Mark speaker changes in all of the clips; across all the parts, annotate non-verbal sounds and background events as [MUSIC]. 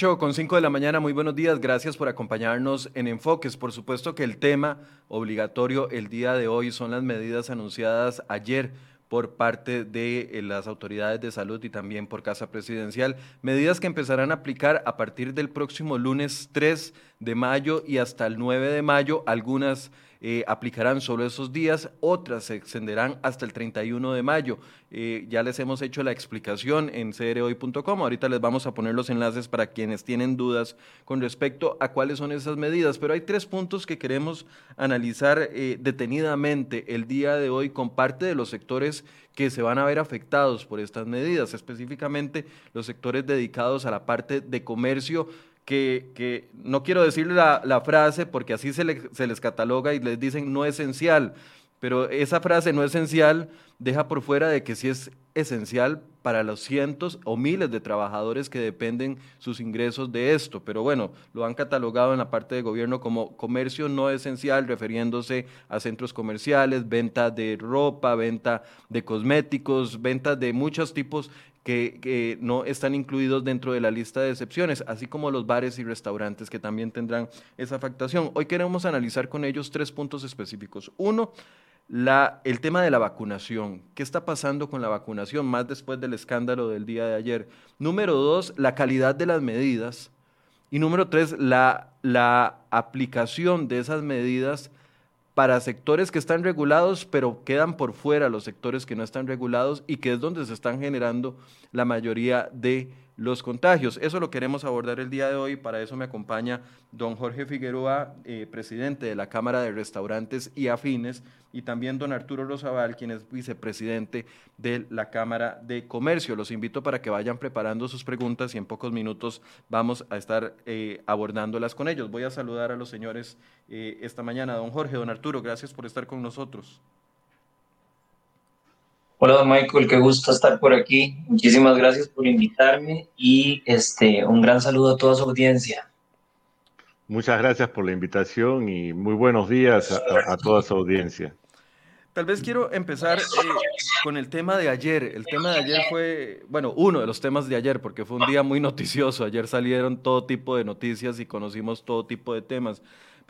Speaker 1: 8 con 5 de la mañana, muy buenos días, gracias por acompañarnos en Enfoques. Por supuesto que el tema obligatorio el día de hoy son las medidas anunciadas ayer por parte de eh, las autoridades de salud y también por Casa Presidencial, medidas que empezarán a aplicar a partir del próximo lunes 3 de mayo y hasta el 9 de mayo, algunas eh, aplicarán solo esos días, otras se extenderán hasta el 31 de mayo. Eh, ya les hemos hecho la explicación en crhoy.com, ahorita les vamos a poner los enlaces para quienes tienen dudas con respecto a cuáles son esas medidas, pero hay tres puntos que queremos analizar eh, detenidamente el día de hoy con parte de los sectores que se van a ver afectados por estas medidas, específicamente los sectores dedicados a la parte de comercio, que, no quiero decir la, frase porque así se, se les cataloga y les dicen no esencial, pero esa frase no esencial deja por fuera de que sí es esencial para los cientos o miles de trabajadores que dependen sus ingresos de esto. Pero bueno, lo han catalogado en la parte de gobierno como comercio no esencial, refiriéndose a centros comerciales, venta de ropa, venta de cosméticos, venta de muchos tipos que, no están incluidos dentro de la lista de excepciones, así como los bares y restaurantes que también tendrán esa afectación. Hoy queremos analizar con ellos tres puntos específicos. Uno, la, el tema de la vacunación. ¿Qué está pasando con la vacunación más después del escándalo del día de ayer? Número dos, la calidad de las medidas. Y número tres, la, la aplicación de esas medidas para sectores que están regulados, pero quedan por fuera los sectores que no están regulados y que es donde se están generando la mayoría de los contagios. Eso lo queremos abordar el día de hoy. Para eso me acompaña don Jorge Figueroa, eh, presidente de la Cámara de Restaurantes y Afines, y también don Arturo Rosabal, quien es vicepresidente de la Cámara de Comercio. Los invito para que vayan preparando sus preguntas y en pocos minutos vamos a estar eh, abordándolas con ellos. Voy a saludar a los señores eh, esta mañana. Don Jorge, don Arturo, gracias por estar con nosotros.
Speaker 2: Hola, don Michael, qué gusto estar por aquí. Muchísimas gracias por invitarme y este, un gran saludo a toda su audiencia.
Speaker 3: Muchas gracias por la invitación y muy buenos días a, toda su audiencia.
Speaker 1: Tal vez quiero empezar eh, con el tema de ayer. El tema de ayer fue, bueno, uno de los temas de ayer, porque fue un día muy noticioso. Ayer salieron todo tipo de noticias y conocimos todo tipo de temas.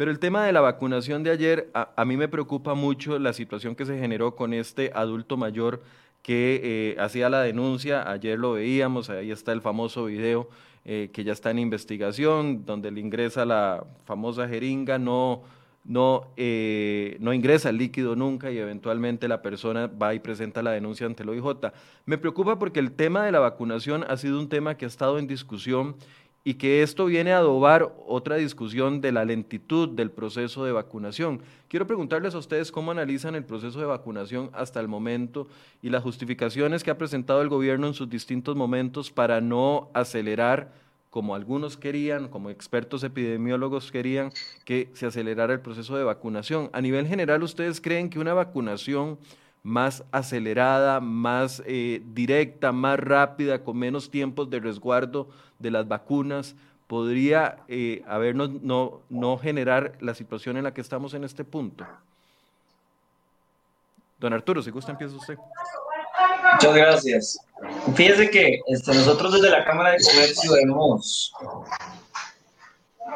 Speaker 1: Pero el tema de la vacunación de ayer, a, mí me preocupa mucho la situación que se generó con este adulto mayor que eh, hacía la denuncia, ayer lo veíamos, ahí está el famoso video eh, que ya está en investigación, donde le ingresa la famosa jeringa, no, no, eh, no ingresa el líquido nunca y eventualmente la persona va y presenta la denuncia ante el OIJ. Me preocupa porque el tema de la vacunación ha sido un tema que ha estado en discusión y que esto viene a adobar otra discusión de la lentitud del proceso de vacunación. Quiero preguntarles a ustedes cómo analizan el proceso de vacunación hasta el momento y las justificaciones que ha presentado el gobierno en sus distintos momentos para no acelerar, como algunos querían, como expertos epidemiólogos querían, que se acelerara el proceso de vacunación. A nivel general, ¿ustedes creen que una vacunación más acelerada, más eh, directa, más rápida, con menos tiempos de resguardo de las vacunas, podría eh, habernos, no, no generar la situación en la que estamos en este punto. Don Arturo, si gusta, empieza usted.
Speaker 2: Muchas gracias. Fíjese que este, nosotros desde la Cámara de Comercio hemos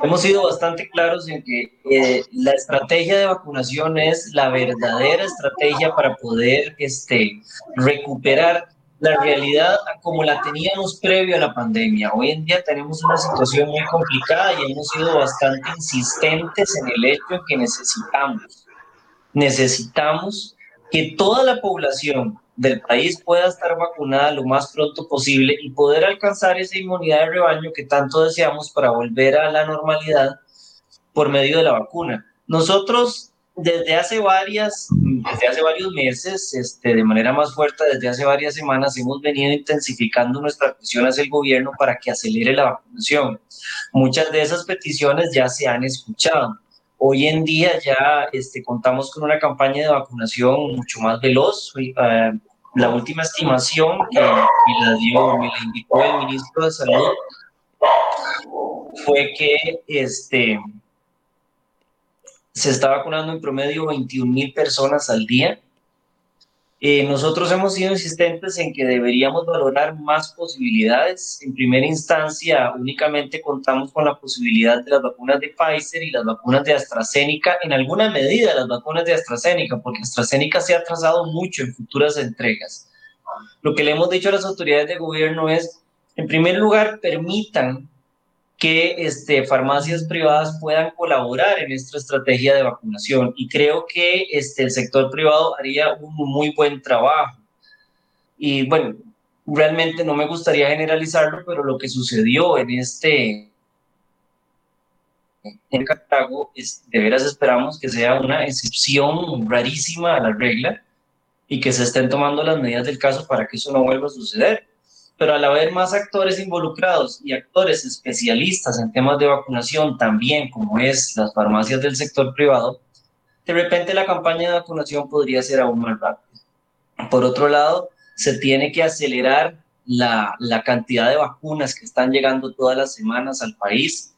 Speaker 2: hemos sido bastante claros en que eh, la estrategia de vacunación es la verdadera estrategia para poder este, recuperar la realidad como la teníamos previo a la pandemia. Hoy en día tenemos una situación muy complicada y hemos sido bastante insistentes en el hecho de que necesitamos, necesitamos que toda la población del país pueda estar vacunada lo más pronto posible y poder alcanzar esa inmunidad de rebaño que tanto deseamos para volver a la normalidad por medio de la vacuna. Nosotros desde hace varias, desde hace varios meses, este, de manera más fuerte, desde hace varias semanas, hemos venido intensificando nuestra presión hacia el gobierno para que acelere la vacunación. Muchas de esas peticiones ya se han escuchado. Hoy en día ya este, contamos con una campaña de vacunación mucho más veloz. Eh, la última estimación que me la, dio, me la indicó el ministro de Salud fue que este, se está vacunando en promedio 21 mil personas al día. Eh, nosotros hemos sido insistentes en que deberíamos valorar más posibilidades. En primera instancia, únicamente contamos con la posibilidad de las vacunas de Pfizer y las vacunas de AstraZeneca, en alguna medida las vacunas de AstraZeneca, porque AstraZeneca se ha atrasado mucho en futuras entregas. Lo que le hemos dicho a las autoridades de gobierno es, en primer lugar, permitan que este, farmacias privadas puedan colaborar en esta estrategia de vacunación. Y creo que este, el sector privado haría un muy buen trabajo. Y bueno, realmente no me gustaría generalizarlo, pero lo que sucedió en este en Cartago, es, de veras esperamos que sea una excepción rarísima a la regla y que se estén tomando las medidas del caso para que eso no vuelva a suceder pero al haber más actores involucrados y actores especialistas en temas de vacunación también, como es las farmacias del sector privado, de repente la campaña de vacunación podría ser aún más rápida. Por otro lado, se tiene que acelerar la, la cantidad de vacunas que están llegando todas las semanas al país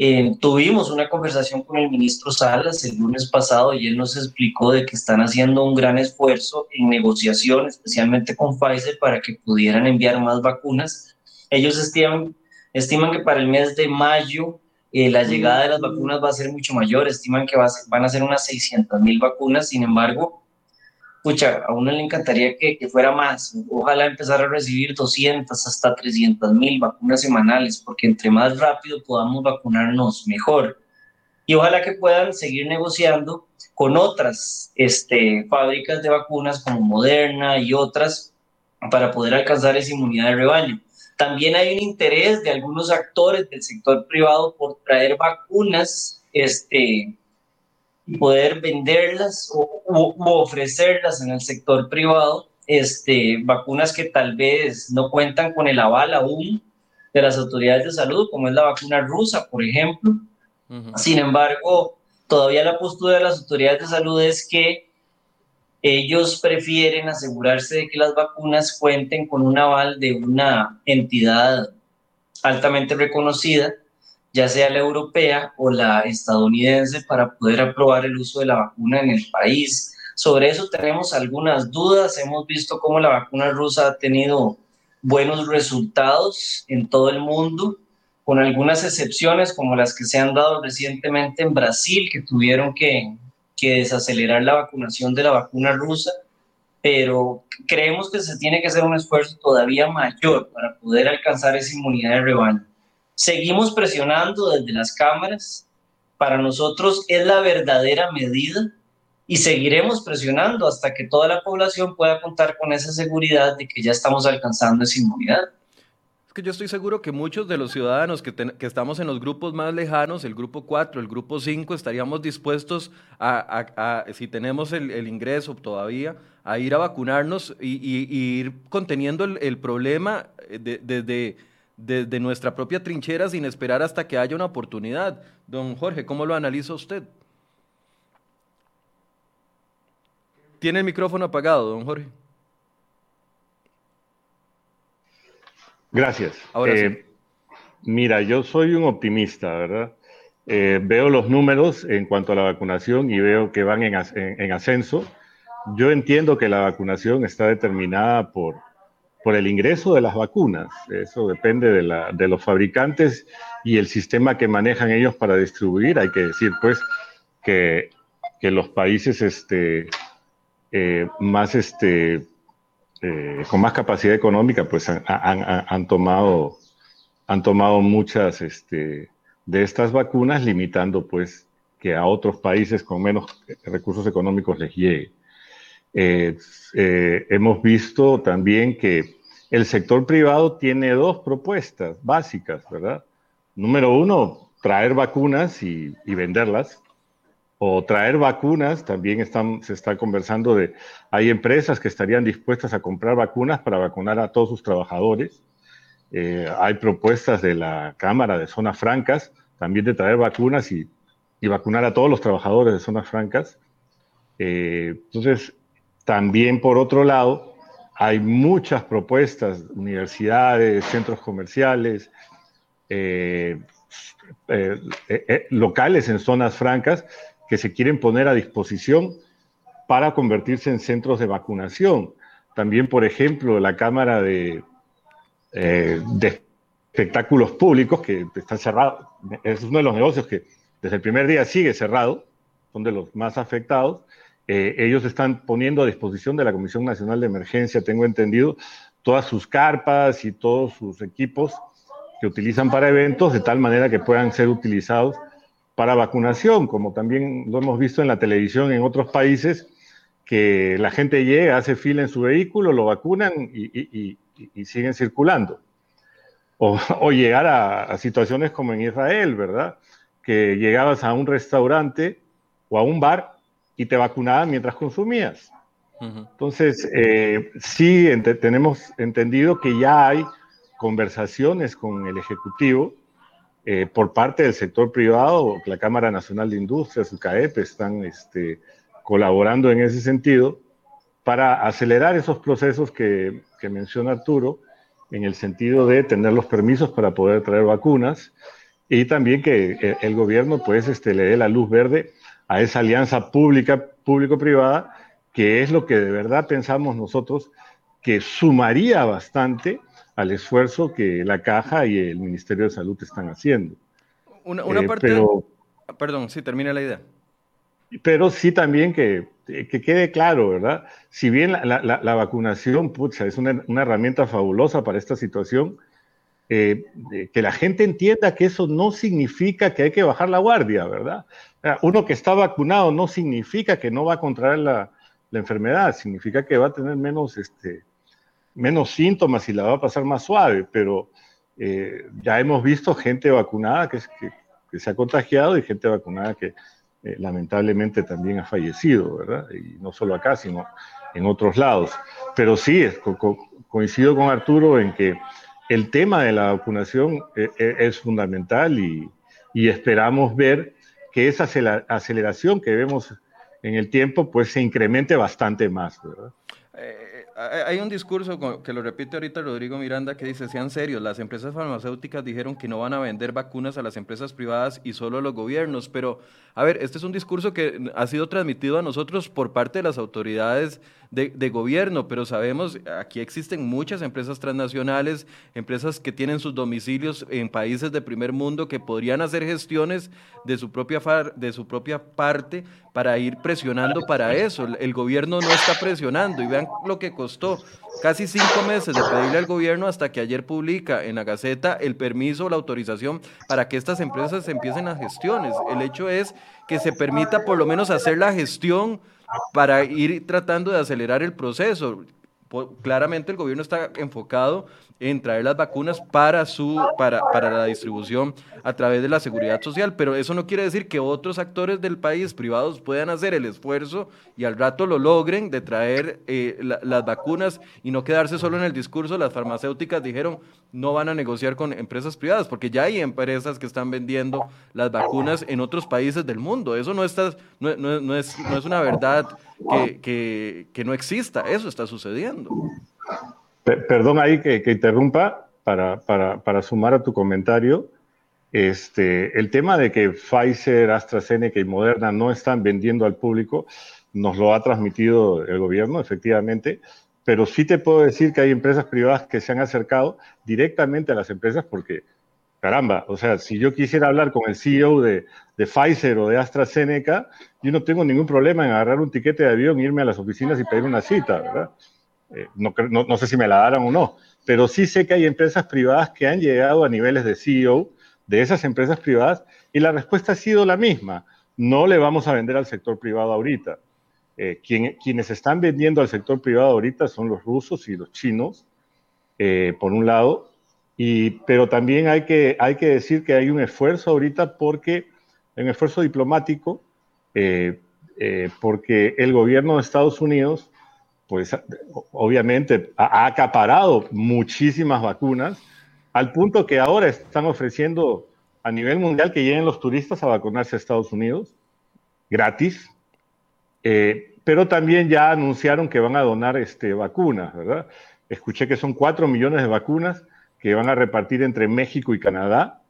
Speaker 2: eh, tuvimos una conversación con el ministro Salas el lunes pasado y él nos explicó de que están haciendo un gran esfuerzo en negociación, especialmente con Pfizer, para que pudieran enviar más vacunas. Ellos estiman, estiman que para el mes de mayo eh, la llegada de las vacunas va a ser mucho mayor, estiman que va a van a ser unas 600 mil vacunas, sin embargo, pucha, a uno le encantaría que, que, fuera más. Ojalá empezar a recibir 200 hasta 300 mil vacunas semanales, porque entre más rápido podamos vacunarnos, mejor. Y ojalá que puedan seguir negociando con otras este, fábricas de vacunas como Moderna y otras para poder alcanzar esa inmunidad de rebaño. También hay un interés de algunos actores del sector privado por traer vacunas este, poder venderlas o, ofrecerlas en el sector privado, este, vacunas que tal vez no cuentan con el aval aún de las autoridades de salud, como es la vacuna rusa, por ejemplo. Sin embargo, todavía la postura de las autoridades de salud es que ellos prefieren asegurarse de que las vacunas cuenten con un aval de una entidad altamente reconocida ya sea la europea o la estadounidense, para poder aprobar el uso de la vacuna en el país. Sobre eso tenemos algunas dudas. Hemos visto cómo la vacuna rusa ha tenido buenos resultados en todo el mundo, con algunas excepciones como las que se han dado recientemente en Brasil, que tuvieron que, que desacelerar la vacunación de la vacuna rusa, pero creemos que se tiene que hacer un esfuerzo todavía mayor para poder alcanzar esa inmunidad de rebaño. Seguimos presionando desde las cámaras. Para nosotros es la verdadera medida y seguiremos presionando hasta que toda la población pueda contar con esa seguridad de que ya estamos alcanzando esa inmunidad.
Speaker 1: Es que yo estoy seguro que muchos de los ciudadanos que, estamos en los grupos más lejanos, el grupo 4, el grupo 5, estaríamos dispuestos a, si tenemos el, ingreso todavía, a ir a vacunarnos y, ir conteniendo el, problema desde desde nuestra propia trinchera sin esperar hasta que haya una oportunidad. Don Jorge, ¿cómo lo analiza usted? Tiene el micrófono apagado, don Jorge.
Speaker 3: Gracias. Ahora eh, Mira, yo soy un optimista, ¿verdad? Eh, veo los números en cuanto a la vacunación y veo que van en ascenso. Yo entiendo que la vacunación está determinada por, por el ingreso de las vacunas. Eso depende de, la, de, los fabricantes y el sistema que manejan ellos para distribuir. Hay que decir, pues, que, los países este, eh, más, este, eh, con más capacidad económica, pues, han, tomado, han tomado muchas este, de estas vacunas, limitando, pues, que a otros países con menos recursos económicos les llegue. Eh, eh, hemos visto también que el sector privado tiene dos propuestas básicas, ¿verdad? Número uno, traer vacunas y, venderlas. O traer vacunas, también están, se está conversando de, hay empresas que estarían dispuestas a comprar vacunas para vacunar a todos sus trabajadores. Eh, hay propuestas de la Cámara de Zonas Francas, también de traer vacunas y, vacunar a todos los trabajadores de zonas francas. entonces, también, por otro lado, hay muchas propuestas, universidades, centros comerciales, eh, eh, eh, locales en zonas francas que se quieren poner a disposición para convertirse en centros de vacunación. También, por ejemplo, la Cámara de, de Espectáculos Públicos, que está cerrado, es uno de los negocios que desde el primer día sigue cerrado, son de los más afectados. Eh, ellos están poniendo a disposición de la Comisión Nacional de Emergencia, tengo entendido, todas sus carpas y todos sus equipos que utilizan para eventos, de tal manera que puedan ser utilizados para vacunación, como también lo hemos visto en la televisión en otros países, que la gente llega, hace fila en su vehículo, lo vacunan y, siguen circulando. O, [LAUGHS] llegar a, situaciones como en Israel, ¿verdad? Que llegabas a un restaurante o a un bar y te vacunaban mientras consumías. Entonces, eh, sí tenemos entendido que ya hay conversaciones con el Ejecutivo eh, por parte del sector privado, la Cámara Nacional de Industrias, el CAEP, están este, colaborando en ese sentido para acelerar esos procesos que, que menciona Arturo, en el sentido de tener los permisos para poder traer vacunas y también que eh, el gobierno pues este, le dé la luz verde a esa alianza pública, público-privada, que es lo que de verdad pensamos nosotros que sumaría bastante al esfuerzo que la Caja y el Ministerio de Salud están haciendo.
Speaker 1: Una, eh, parte... Perdón, sí, termina la idea.
Speaker 3: Pero sí también que, que quede claro, ¿verdad? Si bien la, vacunación, pucha, es una, herramienta fabulosa para esta situación, eh, que la gente entienda que eso no significa que hay que bajar la guardia, ¿verdad? Uno que está vacunado no significa que no va a contraer la, la enfermedad, significa que va a tener menos, este, menos síntomas y la va a pasar más suave, pero eh, ya hemos visto gente vacunada que, que, se ha contagiado y gente vacunada que eh, lamentablemente también ha fallecido, ¿verdad? Y no solo acá, sino en otros lados. Pero sí, coincido con Arturo en que el tema de la vacunación eh, es fundamental y, y, esperamos ver que esa aceleración que vemos en el tiempo pues se incremente bastante más, ¿verdad?
Speaker 1: hay un discurso que lo repite ahorita Rodrigo Miranda que dice, sean serios, las empresas farmacéuticas dijeron que no van a vender vacunas a las empresas privadas y solo a los gobiernos, pero a ver, este es un discurso que ha sido transmitido a nosotros por parte de las autoridades de, gobierno, pero sabemos, aquí existen muchas empresas transnacionales, empresas que tienen sus domicilios en países de primer mundo que podrían hacer gestiones de su propia, de su propia parte para ir presionando para eso. El gobierno no está presionando y vean lo que costó casi cinco meses de pedirle al gobierno hasta que ayer publica en la Gaceta el permiso, la autorización para que estas empresas empiecen las gestiones. El hecho es que se permita por lo menos hacer la gestión para ir tratando de acelerar el proceso. Claramente el gobierno está enfocado en traer las vacunas para, su, para, para la distribución a través de la seguridad social, pero eso no quiere decir que otros actores del país privados puedan hacer el esfuerzo y al rato lo logren de traer eh, las vacunas y no quedarse solo en el discurso. Las farmacéuticas dijeron no van a negociar con empresas privadas, porque ya hay empresas que están vendiendo las vacunas en otros países del mundo. Eso no, está, no, no, es, no es una verdad que, que, que no exista, eso está sucediendo.
Speaker 3: Perdón ahí que, interrumpa para, para, para, sumar a tu comentario. Este, el tema de que Pfizer, AstraZeneca y Moderna no están vendiendo al público nos lo ha transmitido el gobierno, efectivamente, pero sí te puedo decir que hay empresas privadas que se han acercado directamente a las empresas porque, caramba, o sea, si yo quisiera hablar con el CEO de, de Pfizer o de AstraZeneca, yo no tengo ningún problema en agarrar un tiquete de avión, irme a las oficinas y pedir una cita, ¿verdad? Eh, no, no, sé si me la darán o no, pero sí sé que hay empresas privadas que han llegado a niveles de CEO de esas empresas privadas y la respuesta ha sido la misma. No le vamos a vender al sector privado ahorita. Eh, quienes están vendiendo al sector privado ahorita son los rusos y los chinos, eh, por un lado, y, pero también hay que, hay que decir que hay un esfuerzo ahorita porque, un esfuerzo diplomático, porque el gobierno de Estados Unidos pues obviamente ha acaparado muchísimas vacunas, al punto que ahora están ofreciendo a nivel mundial que lleguen los turistas a vacunarse a Estados Unidos, gratis, eh, pero también ya anunciaron que van a donar este, vacunas, ¿verdad? Escuché que son cuatro millones de vacunas que van a repartir entre México y Canadá,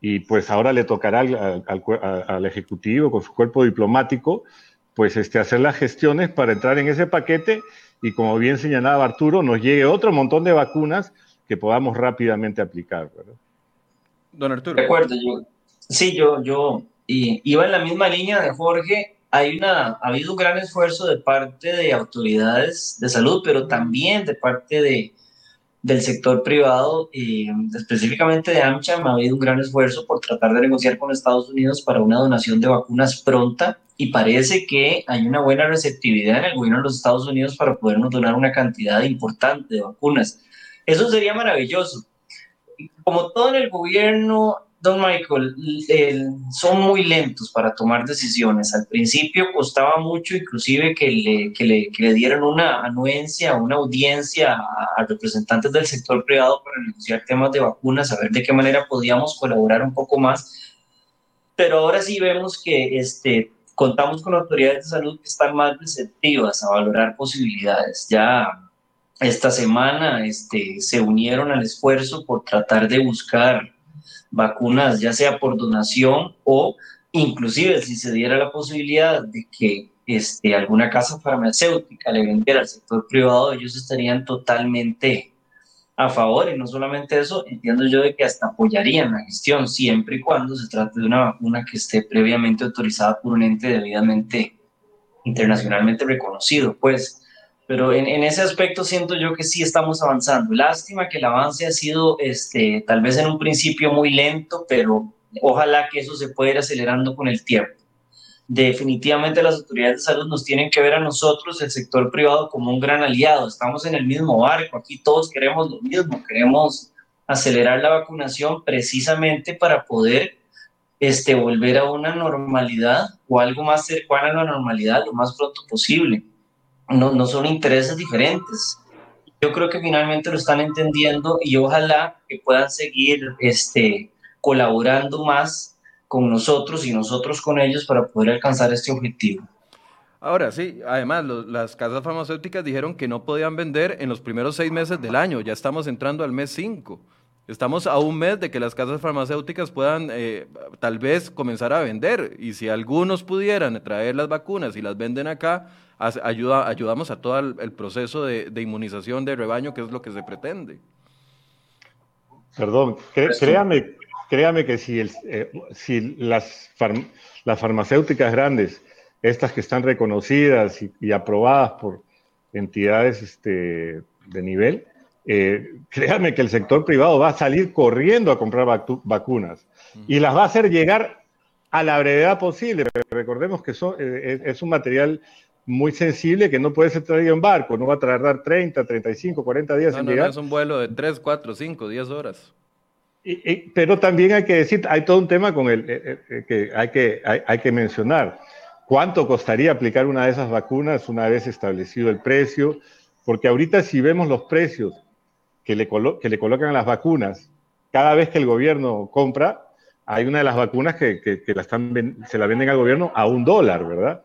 Speaker 3: y pues ahora le tocará al, al Ejecutivo con su cuerpo diplomático pues este, hacer las gestiones para entrar en ese paquete y como bien señalaba Arturo, nos llegue otro montón de vacunas que podamos rápidamente aplicar. ¿verdad?
Speaker 1: Don Arturo.
Speaker 2: De acuerdo, yo, sí, yo, yo y, iba en la misma línea de Jorge. Hay una, ha habido un gran esfuerzo de parte de autoridades de salud, pero también de parte de, del sector privado, y específicamente de AmCham, ha habido un gran esfuerzo por tratar de negociar con Estados Unidos para una donación de vacunas pronta y parece que hay una buena receptividad en el gobierno de los Estados Unidos para podernos donar una cantidad importante de vacunas. Eso sería maravilloso. Como todo en el gobierno, don Michael, son muy lentos para tomar decisiones. Al principio costaba mucho inclusive que le, que le, que le dieran una anuencia, una audiencia a, a, representantes del sector privado para negociar temas de vacunas, a ver de qué manera podíamos colaborar un poco más. Pero ahora sí vemos que este, contamos con autoridades de salud que están más receptivas a valorar posibilidades. Ya esta semana este, se unieron al esfuerzo por tratar de buscar vacunas, ya sea por donación o inclusive si se diera la posibilidad de que este, alguna casa farmacéutica le vendiera al sector privado, ellos estarían totalmente a favor y no solamente eso, entiendo yo de que hasta apoyarían la gestión siempre y cuando se trate de una vacuna que esté previamente autorizada por un ente debidamente internacionalmente reconocido, pues. Pero en, en, ese aspecto siento yo que sí estamos avanzando. Lástima que el avance ha sido este, tal vez en un principio muy lento, pero ojalá que eso se pueda ir acelerando con el tiempo definitivamente las autoridades de salud nos tienen que ver a nosotros, el sector privado, como un gran aliado. Estamos en el mismo barco, aquí todos queremos lo mismo, queremos acelerar la vacunación precisamente para poder este, volver a una normalidad o algo más cercano a la normalidad lo más pronto posible. No, no son intereses diferentes. Yo creo que finalmente lo están entendiendo y ojalá que puedan seguir este, colaborando más con nosotros y nosotros con ellos para poder alcanzar este objetivo.
Speaker 1: Ahora sí, además las casas farmacéuticas dijeron que no podían vender en los primeros seis meses del año, ya estamos entrando al mes cinco. Estamos a un mes de que las casas farmacéuticas puedan eh, tal vez comenzar a vender y si algunos pudieran traer las vacunas y las venden acá, ayuda, ayudamos a todo el, proceso de, de, inmunización de rebaño, que es lo que se pretende.
Speaker 3: Perdón, créame, créame que si, el, eh, si las, las farmacéuticas grandes, estas que están reconocidas y, aprobadas por entidades este, de nivel, eh, créame que el sector privado va a salir corriendo a comprar vacunas y las va a hacer llegar a la brevedad posible. Recordemos que son, eh, es un material muy sensible que no puede ser traído en barco, no va a tardar 30, 35, 40 días
Speaker 1: no,
Speaker 3: en
Speaker 1: no,
Speaker 3: llegar.
Speaker 1: No, es un vuelo de 3, 4, 5, 10 horas
Speaker 3: pero también hay que decir, hay todo un tema con el, eh, eh, eh, que, hay que hay, hay, que mencionar. ¿Cuánto costaría aplicar una de esas vacunas una vez establecido el precio? Porque ahorita si vemos los precios que le, que le colocan a las vacunas, cada vez que el gobierno compra, hay una de las vacunas que, que, que la están, se la venden al gobierno a un dólar, ¿verdad?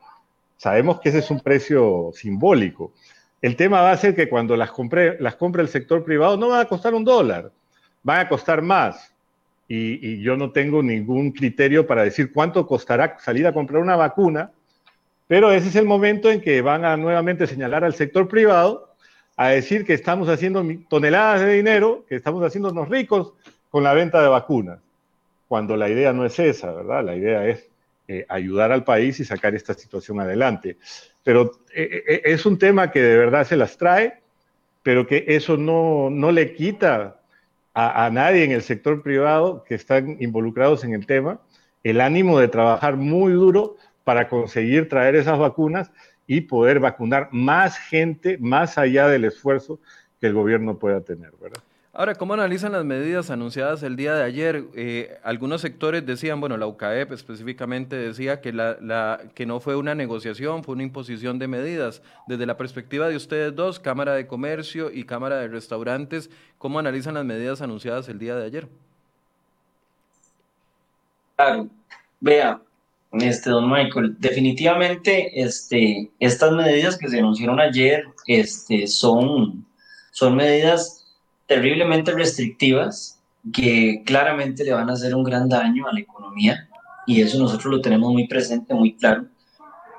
Speaker 3: Sabemos que ese es un precio simbólico. El tema va a ser que cuando las compre, las compre el sector privado no va a costar un dólar van a costar más. Y, y, yo no tengo ningún criterio para decir cuánto costará salir a comprar una vacuna, pero ese es el momento en que van a nuevamente señalar al sector privado a decir que estamos haciendo toneladas de dinero, que estamos haciéndonos ricos con la venta de vacunas, cuando la idea no es esa, ¿verdad? La idea es eh, ayudar al país y sacar esta situación adelante. Pero eh, eh, es un tema que de verdad se las trae, pero que eso no, no le quita a, nadie en el sector privado que están involucrados en el tema el ánimo de trabajar muy duro para conseguir traer esas vacunas y poder vacunar más gente más allá del esfuerzo que el gobierno pueda tener, ¿verdad?
Speaker 1: Ahora, ¿cómo analizan las medidas anunciadas el día de ayer? Eh, algunos sectores decían, bueno, la UCAEP específicamente decía que, la, que no fue una negociación, fue una imposición de medidas. Desde la perspectiva de ustedes dos, Cámara de Comercio y Cámara de Restaurantes, ¿cómo analizan las medidas anunciadas el día de ayer?
Speaker 2: Claro, vea, este, don Michael, definitivamente este, estas medidas que se anunciaron ayer este, son, son medidas terriblemente restrictivas que claramente le van a hacer un gran daño a la economía y eso nosotros lo tenemos muy presente, muy claro.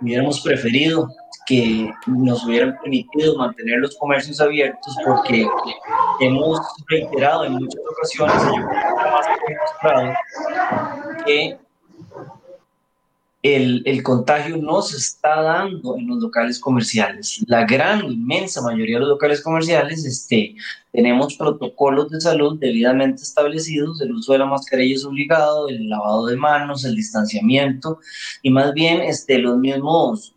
Speaker 2: hubiéramos preferido que nos hubieran permitido mantener los comercios abiertos porque hemos reiterado en muchas ocasiones, que el, el, contagio no se está dando en los locales comerciales. La gran, inmensa mayoría de los locales comerciales este, tenemos protocolos de salud debidamente establecidos, el uso de la mascarilla es obligado, el lavado de manos, el distanciamiento y más bien este, los mismos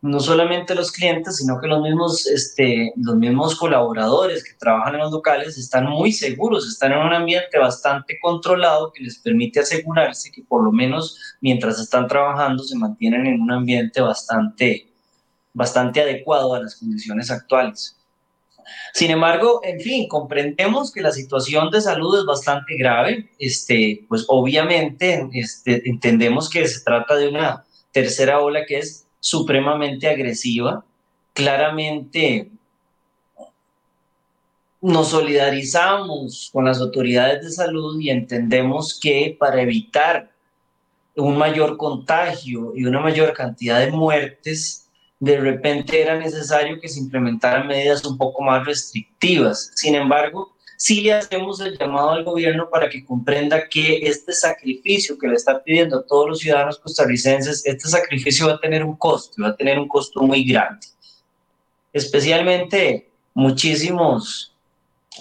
Speaker 2: no solamente los clientes, sino que los mismos, este, los mismos colaboradores que trabajan en los locales están muy seguros, están en un ambiente bastante controlado que les permite asegurarse que por lo menos mientras están trabajando se mantienen en un ambiente bastante, bastante adecuado a las condiciones actuales. Sin embargo, en fin, comprendemos que la situación de salud es bastante grave. Este, pues obviamente este, entendemos que se trata de una tercera ola que es supremamente agresiva. Claramente nos solidarizamos con las autoridades de salud y entendemos que para evitar un mayor contagio y una mayor cantidad de muertes, de repente era necesario que se implementaran medidas un poco más restrictivas. Sin embargo, sí le hacemos el llamado al gobierno para que comprenda que este sacrificio que le está pidiendo a todos los ciudadanos costarricenses, este sacrificio va a tener un costo, va a tener un costo muy grande. Especialmente muchísimos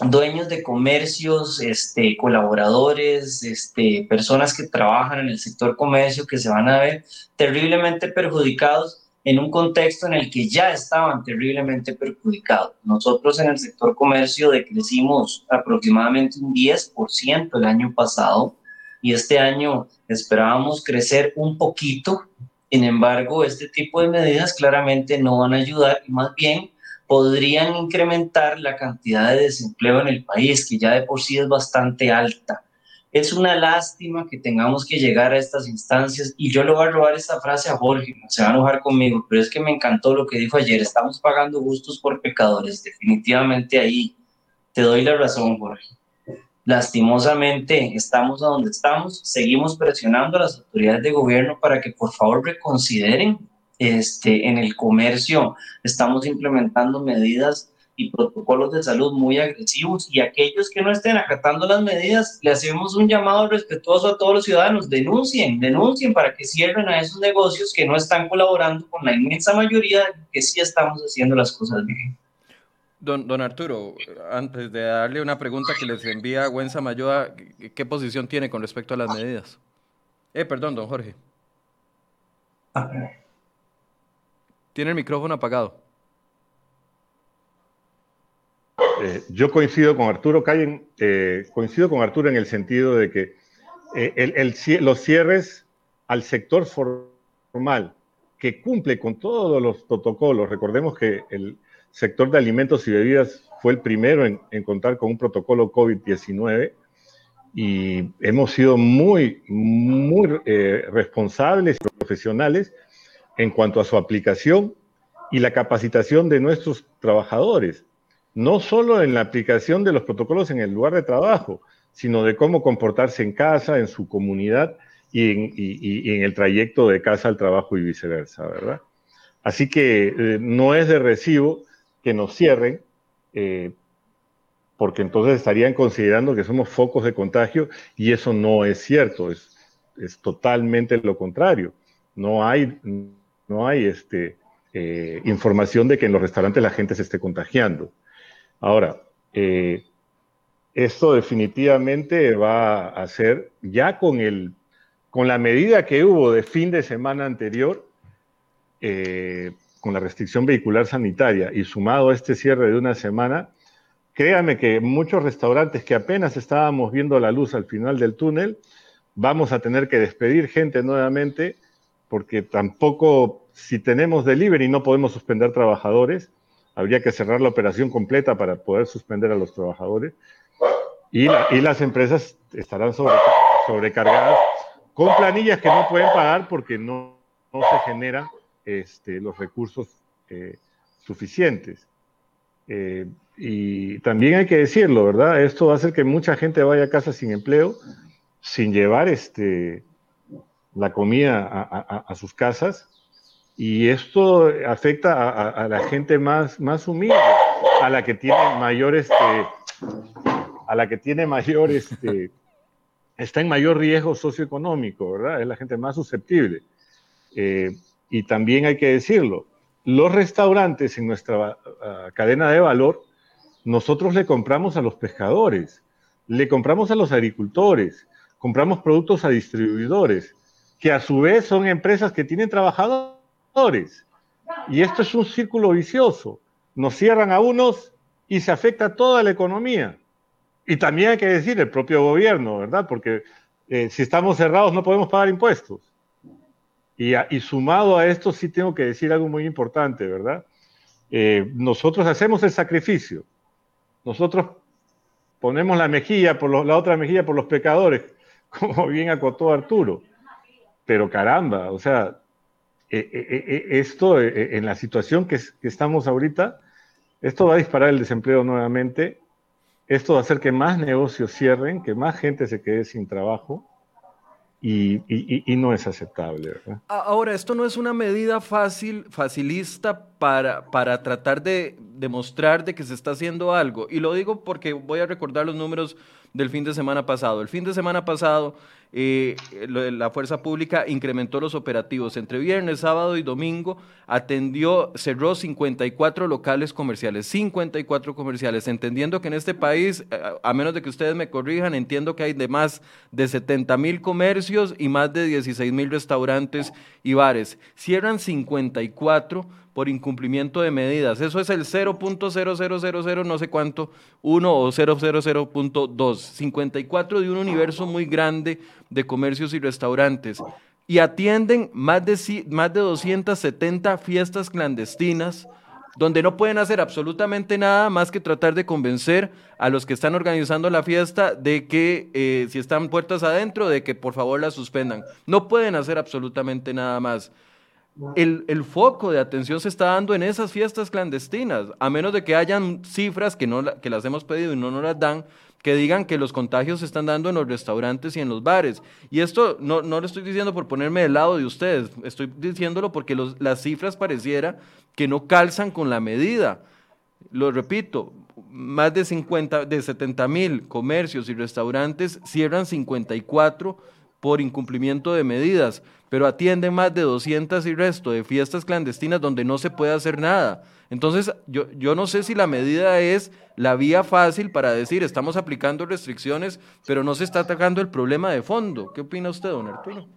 Speaker 2: dueños de comercios, este, colaboradores, este, personas que trabajan en el sector comercio que se van a ver terriblemente perjudicados en un contexto en el que ya estaban terriblemente perjudicados. Nosotros en el sector comercio decrecimos aproximadamente un 10% el año pasado y este año esperábamos crecer un poquito. Sin embargo, este tipo de medidas claramente no van a ayudar y más bien podrían incrementar la cantidad de desempleo en el país, que ya de por sí es bastante alta. Es una lástima que tengamos que llegar a estas instancias y yo le voy a robar esta frase a Jorge, se va a enojar conmigo, pero es que me encantó lo que dijo ayer, estamos pagando gustos por pecadores, definitivamente ahí te doy la razón, Jorge. Lastimosamente estamos a donde estamos, seguimos presionando a las autoridades de gobierno para que por favor reconsideren este, en el comercio, estamos implementando medidas y protocolos de salud muy agresivos y aquellos que no estén acatando las medidas, le hacemos un llamado respetuoso a todos los ciudadanos, denuncien, denuncien para que cierren a esos negocios que no están colaborando con la inmensa mayoría que sí estamos haciendo las cosas bien.
Speaker 1: Don, don Arturo, antes de darle una pregunta que les envía Gwen Samayoa, ¿qué posición tiene con respecto a las medidas? Eh, perdón, don Jorge. Tiene el micrófono apagado.
Speaker 3: Eh, yo coincido con Arturo eh, coincido con Arturo en el sentido de que eh, los cierres al sector formal que cumple con todos los protocolos, recordemos que el sector de alimentos y bebidas fue el primero en, contar con un protocolo COVID-19 y hemos sido muy, muy responsables y profesionales en cuanto a su aplicación y la capacitación de nuestros trabajadores no solo en la aplicación de los protocolos en el lugar de trabajo, sino de cómo comportarse en casa, en su comunidad y en, el trayecto de casa al trabajo y viceversa, ¿verdad? Así que eh, no es de recibo que nos cierren, eh, porque entonces estarían considerando que somos focos de contagio y eso no es cierto, es, totalmente lo contrario. No hay, no hay este, eh, información de que en los restaurantes la gente se esté contagiando. Ahora, eh, esto definitivamente va a ser ya con, el, con la medida que hubo de fin de semana anterior, eh, con la restricción vehicular sanitaria y sumado a este cierre de una semana, créame que muchos restaurantes que apenas estábamos viendo la luz al final del túnel, vamos a tener que despedir gente nuevamente porque tampoco si tenemos delivery no podemos suspender trabajadores habría que cerrar la operación completa para poder suspender a los trabajadores y, las empresas estarán sobrecargadas con planillas que no pueden pagar porque no, se generan este, los recursos eh, suficientes. Eh, y también hay que decirlo, ¿verdad? Esto va a hacer que mucha gente vaya a casa sin empleo, sin llevar este, la comida a sus casas Y esto afecta a, la gente más, más humilde, a la que tiene mayor, este, a la que tiene mayor, este, está en mayor riesgo socioeconómico, ¿verdad? Es la gente más susceptible. Eh, y también hay que decirlo, los restaurantes en nuestra ah, cadena de valor, nosotros le compramos a los pescadores, le compramos a los agricultores, compramos productos a distribuidores, que a su vez son empresas que tienen trabajadores. Y esto es un círculo vicioso. Nos cierran a unos y se afecta toda la economía. Y también hay que decir el propio gobierno, ¿verdad? Porque eh, si estamos cerrados no podemos pagar impuestos. Y, y, sumado a esto sí tengo que decir algo muy importante, ¿verdad? Eh, nosotros hacemos el sacrificio. Nosotros ponemos la mejilla por la otra mejilla por los pecadores, [LAUGHS] como bien acotó Arturo. Pero caramba, o sea, eh, eh, eh, esto en la situación que, estamos ahorita, esto va a disparar el desempleo nuevamente, esto va a hacer que más negocios cierren, que más gente se quede sin trabajo y, no es aceptable.
Speaker 1: Ahora, esto no es una medida fácil, facilista para, para tratar de demostrar de que se está haciendo algo. Y lo digo porque voy a recordar los números del fin de semana pasado. El fin de semana pasado eh, la fuerza pública incrementó los operativos. Entre viernes, sábado y domingo atendió, cerró 54 locales comerciales, 54 comerciales, entendiendo que en este país, eh, a menos de que ustedes me corrijan, entiendo que hay de más de 70 mil comercios y más de 16 mil restaurantes y bares. Cierran 54 por incumplimiento de medidas. Eso es el 0.0000 no sé cuánto, 1 o 000.2. 54 de un universo muy grande de comercios y restaurantes. Y atienden más de, más de 270 fiestas clandestinas donde no pueden hacer absolutamente nada más que tratar de convencer a los que están organizando la fiesta de que eh, si están puertas adentro, de que por favor la suspendan. No pueden hacer absolutamente nada más el, foco de atención se está dando en esas fiestas clandestinas, a menos de que hayan cifras que, no, que las hemos pedido y no nos las dan, que digan que los contagios se están dando en los restaurantes y en los bares. Y esto no, no lo estoy diciendo por ponerme del lado de ustedes, estoy diciéndolo porque las cifras pareciera que no calzan con la medida. Lo repito, más de 50, de 70 mil comercios y restaurantes cierran 54 por incumplimiento de medidas, pero atienden más de 200 y resto de fiestas clandestinas donde no se puede hacer nada. Entonces, yo, yo no sé si la medida es la vía fácil para decir estamos aplicando restricciones, pero no se está atacando el problema de fondo. ¿Qué opina usted, don Arturo?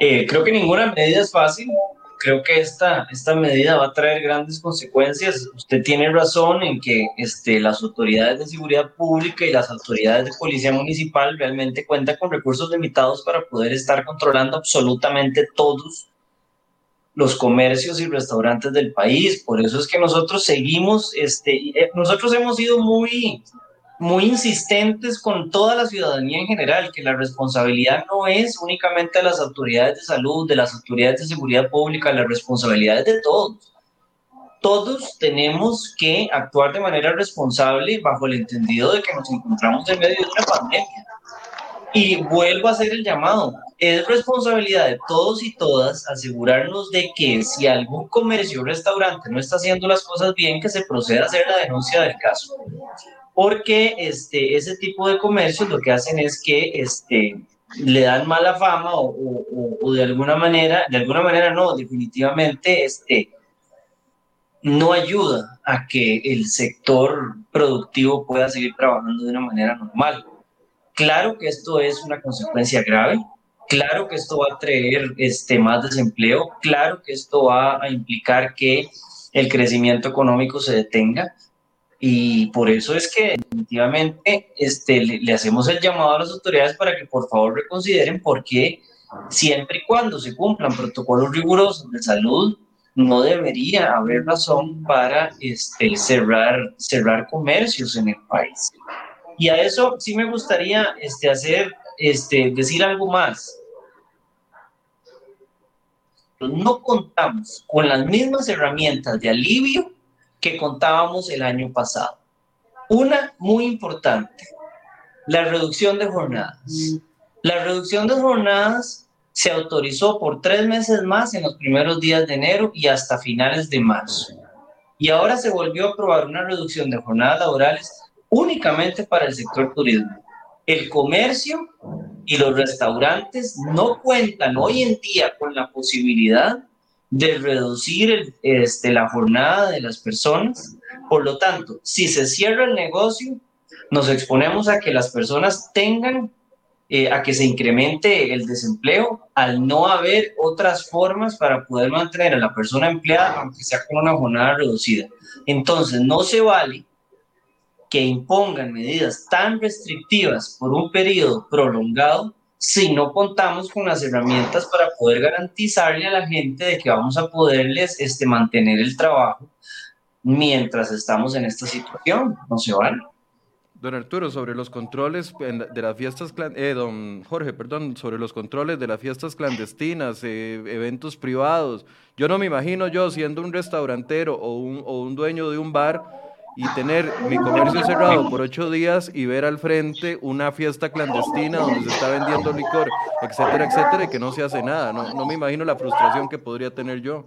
Speaker 2: Eh, creo que ninguna medida es fácil creo que esta, esta medida va a traer grandes consecuencias. Usted tiene razón en que este, las autoridades de seguridad pública y las autoridades de policía municipal realmente cuentan con recursos limitados para poder estar controlando absolutamente todos los comercios y restaurantes del país. Por eso es que nosotros seguimos, este, eh, nosotros hemos sido muy muy insistentes con toda la ciudadanía en general, que la responsabilidad no es únicamente de las autoridades de salud, de las autoridades de seguridad pública, la responsabilidad es de todos. Todos tenemos que actuar de manera responsable bajo el entendido de que nos encontramos en medio de una pandemia. Y vuelvo a hacer el llamado. Es responsabilidad de todos y todas asegurarnos de que si algún comercio o restaurante no está haciendo las cosas bien, que se proceda a hacer la denuncia del caso porque este, ese tipo de comercios lo que hacen es que este, le dan mala fama o, de alguna manera, de alguna manera no, definitivamente este, no ayuda a que el sector productivo pueda seguir trabajando de una manera normal. Claro que esto es una consecuencia grave, claro que esto va a traer este, más desempleo, claro que esto va a implicar que el crecimiento económico se detenga, y por eso es que definitivamente este, le, hacemos el llamado a las autoridades para que por favor reconsideren por qué siempre y cuando se cumplan protocolos rigurosos de salud, no debería haber razón para este, cerrar, cerrar comercios en el país. Y a eso sí me gustaría este, hacer, este, decir algo más. No contamos con las mismas herramientas de alivio que contábamos el año pasado. Una muy importante, la reducción de jornadas. La reducción de jornadas se autorizó por tres meses más en los primeros días de enero y hasta finales de marzo. Y ahora se volvió a aprobar una reducción de jornadas laborales únicamente para el sector turismo. El comercio y los restaurantes no cuentan hoy en día con la posibilidad de reducir este, la jornada de las personas. Por lo tanto, si se cierra el negocio, nos exponemos a que las personas tengan, eh, a que se incremente el desempleo, al no haber otras formas para poder mantener a la persona empleada, aunque sea con una jornada reducida. Entonces, no se vale que impongan medidas tan restrictivas por un periodo prolongado si no contamos con las herramientas para poder garantizarle a la gente de que vamos a poderles este, mantener el trabajo mientras estamos en esta situación. No se vale.
Speaker 1: Don Arturo, sobre los controles de las fiestas, eh, don Jorge, perdón, sobre los controles de las fiestas clandestinas, eh, eventos privados. Yo no me imagino yo siendo un restaurantero o un, o un dueño de un bar y tener mi comercio cerrado por ocho días y ver al frente una fiesta clandestina donde se está vendiendo licor, etcétera, etcétera, y que no se hace nada. No, no me imagino la frustración que podría tener yo.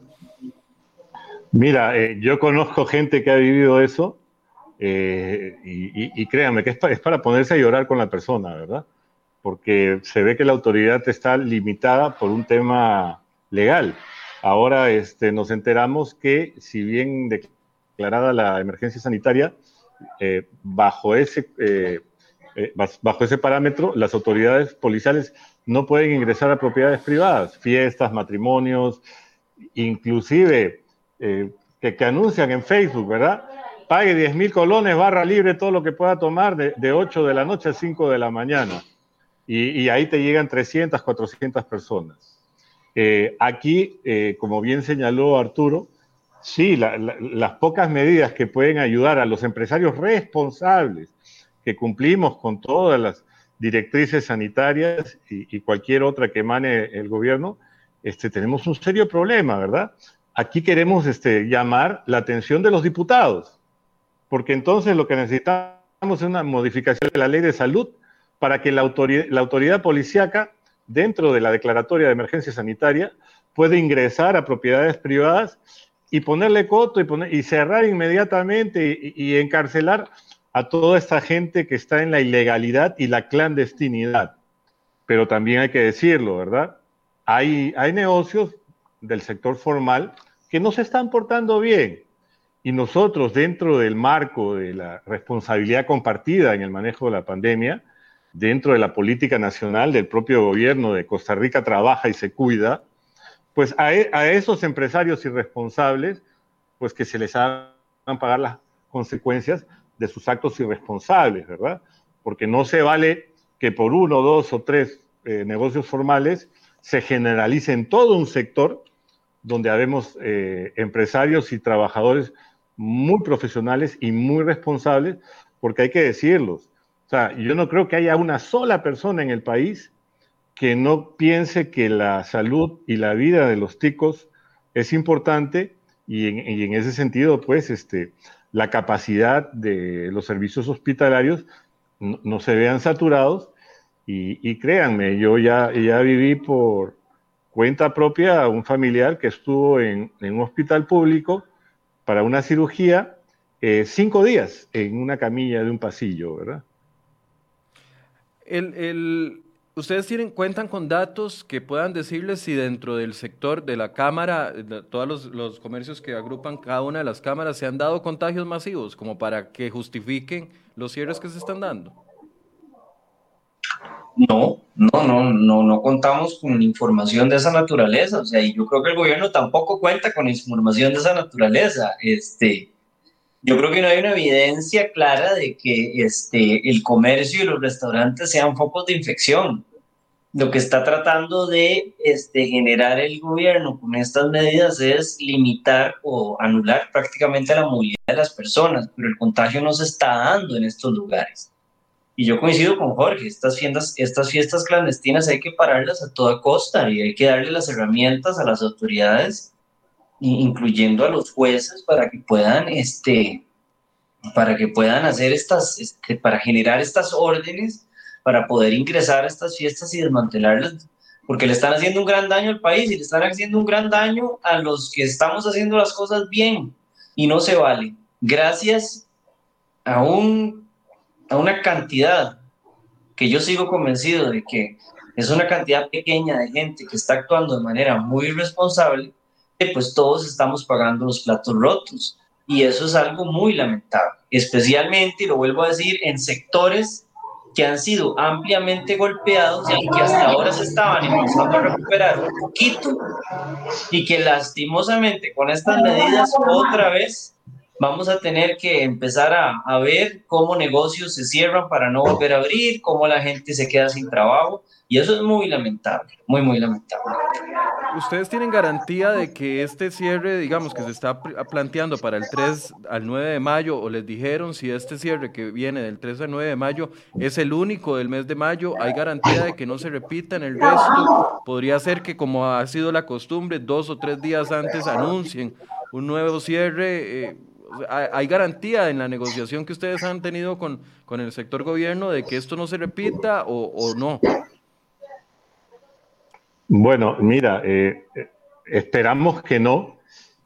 Speaker 3: Mira, eh, yo conozco gente que ha vivido eso eh, y, créanme que es para, ponerse a llorar con la persona, ¿verdad? Porque se ve que la autoridad está limitada por un tema legal. Ahora este, nos enteramos que si bien declarada la emergencia sanitaria, eh, bajo, ese, eh, eh, bajo ese parámetro, las autoridades policiales no pueden ingresar a propiedades privadas, fiestas, matrimonios, inclusive que, que, anuncian en Facebook, ¿verdad? Pague 10 mil colones, barra libre, todo lo que pueda tomar de, de 8 de la noche a 5 de la mañana. Y, ahí te llegan 300, 400 personas. aquí, como bien señaló Arturo, Sí, las pocas medidas que pueden ayudar a los empresarios responsables, que cumplimos con todas las directrices sanitarias y, cualquier otra que emane el gobierno, este, tenemos un serio problema, ¿verdad? Aquí queremos este, llamar la atención de los diputados, porque entonces lo que necesitamos es una modificación de la ley de salud para que la autoridad, la autoridad policíaca, dentro de la declaratoria de emergencia sanitaria, pueda ingresar a propiedades privadas y ponerle coto y, poner, y cerrar inmediatamente y, encarcelar a toda esta gente que está en la ilegalidad y la clandestinidad. Pero también hay que decirlo, ¿verdad? Hay, hay negocios del sector formal que no se están portando bien. Y nosotros, dentro del marco de la responsabilidad compartida en el manejo de la pandemia, dentro de la política nacional del propio gobierno de Costa Rica trabaja y se cuida, pues e, a, esos empresarios irresponsables, pues que se les hagan pagar las consecuencias de sus actos irresponsables, ¿verdad? Porque no se vale que por uno, dos o tres eh, negocios formales se generalice en todo un sector donde habemos eh, empresarios y trabajadores muy profesionales y muy responsables, porque hay que decirlos. O sea, yo no creo que haya una sola persona en el país que no piense que la salud y la vida de los ticos es importante y en, ese sentido, pues, este, la capacidad de los servicios hospitalarios no, se vean saturados y, créanme, yo ya, ya viví por cuenta propia a un familiar que estuvo en, un hospital público para una cirugía eh, cinco días en una camilla de un pasillo, ¿verdad?
Speaker 1: El, el, ¿Ustedes cuentan con datos que puedan decirles si dentro del sector de la Cámara, todos los, comercios que agrupan cada una de las cámaras, se han dado contagios masivos como para que justifiquen los cierres que se están dando?
Speaker 2: No, no, no, no, no contamos con información de esa naturaleza. O sea, y yo creo que el gobierno tampoco cuenta con información de esa naturaleza. Este, yo creo que no hay una evidencia clara de que este, el comercio y los restaurantes sean focos de infección. Lo que está tratando de este, generar el gobierno con estas medidas es limitar o anular prácticamente la movilidad de las personas, pero el contagio no se está dando en estos lugares. Y yo coincido con Jorge, estas fiestas, estas fiestas clandestinas hay que pararlas a toda costa y hay que darle las herramientas a las autoridades incluyendo a los jueces para que puedan, este, para que puedan hacer estas, este, para generar estas órdenes, para poder ingresar a estas fiestas y desmantelarlas porque le están haciendo un gran daño al país y le están haciendo un gran daño a los que estamos haciendo las cosas bien y no se vale. Gracias a, un, a una cantidad que yo sigo convencido de que es una cantidad pequeña de gente que está actuando de manera muy irresponsable, pues todos estamos pagando los platos rotos. Y eso es algo muy lamentable, especialmente, y lo vuelvo a decir, en sectores que han sido ampliamente golpeados y que hasta ahora se estaban empezando a recuperar un poquito y que lastimosamente con estas medidas otra vez vamos a tener que empezar a, a ver cómo negocios se cierran para no volver a abrir, cómo la gente se queda sin trabajo y eso es muy lamentable, muy, muy lamentable.
Speaker 1: ¿Ustedes tienen garantía de que este cierre, digamos, que se está planteando para el 3 al 9 de mayo, o les dijeron si este cierre que viene del 3 al 9 de mayo es el único del mes de mayo, hay garantía de que no se repita en el resto? Podría ser que, como ha sido la costumbre, dos o tres días antes anuncien un nuevo cierre. Eh, ¿Hay garantía en la negociación que ustedes han tenido con, con el sector gobierno de que esto no se repita o, o no?
Speaker 3: Bueno, mira, eh, esperamos que no.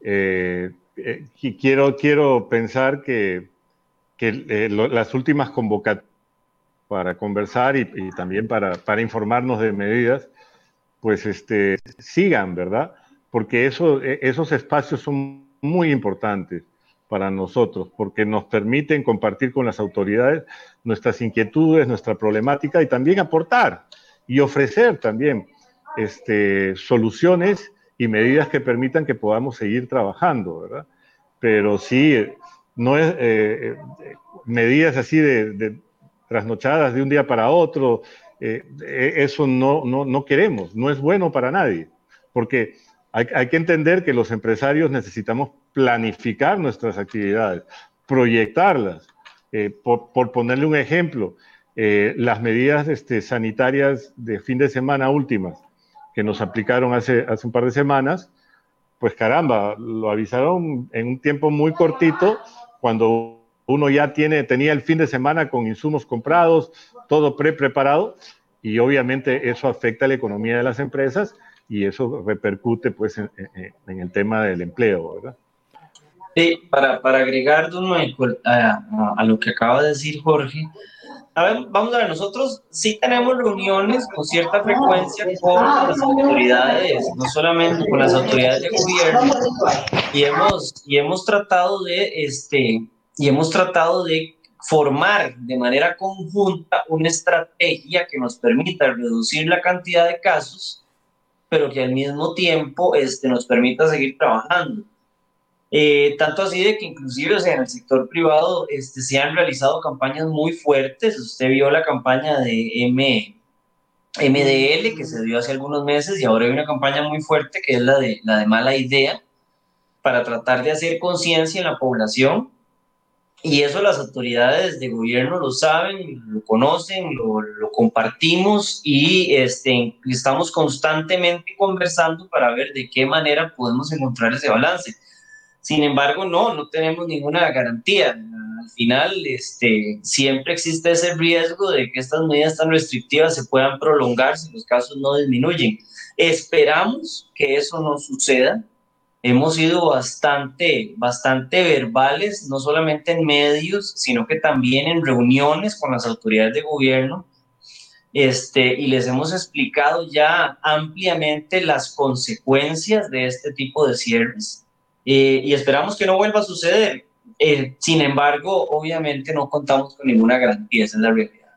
Speaker 3: Eh, eh, quiero, quiero pensar que, las últimas convocatorias para conversar y, también para, informarnos de medidas, pues este, sigan, ¿verdad? Porque eso, esos espacios son muy importantes para nosotros, porque nos permiten compartir con las autoridades nuestras inquietudes, nuestra problemática y también aportar y ofrecer también este, soluciones y medidas que permitan que podamos seguir trabajando, ¿verdad? Pero sí, no es eh, eh, medidas así de, trasnochadas de un día para otro, eh, eso no, no, no, queremos, no es bueno para nadie, porque hay, hay que entender que los empresarios necesitamos planificar nuestras actividades, proyectarlas. Por, por, ponerle un ejemplo, las medidas este, sanitarias de fin de semana últimas, que nos aplicaron hace, hace un par de semanas, pues caramba, lo avisaron en un tiempo muy cortito, cuando uno ya tiene, tenía el fin de semana con insumos comprados, todo pre-preparado, y obviamente eso afecta a la economía de las empresas y eso repercute pues en, el tema del empleo, ¿verdad?
Speaker 2: Sí, para, para agregar a, a, lo que acaba de decir Jorge, vamos a ver, nosotros sí tenemos reuniones con cierta frecuencia con las autoridades, no solamente con las autoridades de gobierno, y hemos, y hemos tratado de, este, y hemos tratado de formar de manera conjunta una estrategia que nos permita reducir la cantidad de casos, pero que al mismo tiempo este, nos permita seguir trabajando. Eh, tanto así de que inclusive en el sector privado este, se han realizado campañas muy fuertes. Usted vio la campaña de M, MDL que se dio hace algunos meses y ahora hay una campaña muy fuerte que es la de, la de mala idea para tratar de hacer conciencia en la población. Y eso las autoridades de gobierno lo saben, lo conocen, lo, lo compartimos y este, estamos constantemente conversando para ver de qué manera podemos encontrar ese balance sin embargo, no, no tenemos ninguna garantía. Al final, este, siempre existe ese riesgo de que estas medidas tan restrictivas se puedan prolongar si los casos no disminuyen. Esperamos que eso no suceda. Hemos sido bastante, bastante verbales, no solamente en medios, sino que también en reuniones con las autoridades de gobierno, este, y les hemos explicado ya ampliamente las consecuencias de este tipo de cierres eh, y esperamos que no vuelva a suceder. Eh, sin embargo, obviamente no contamos con ninguna garantía, esa es la realidad.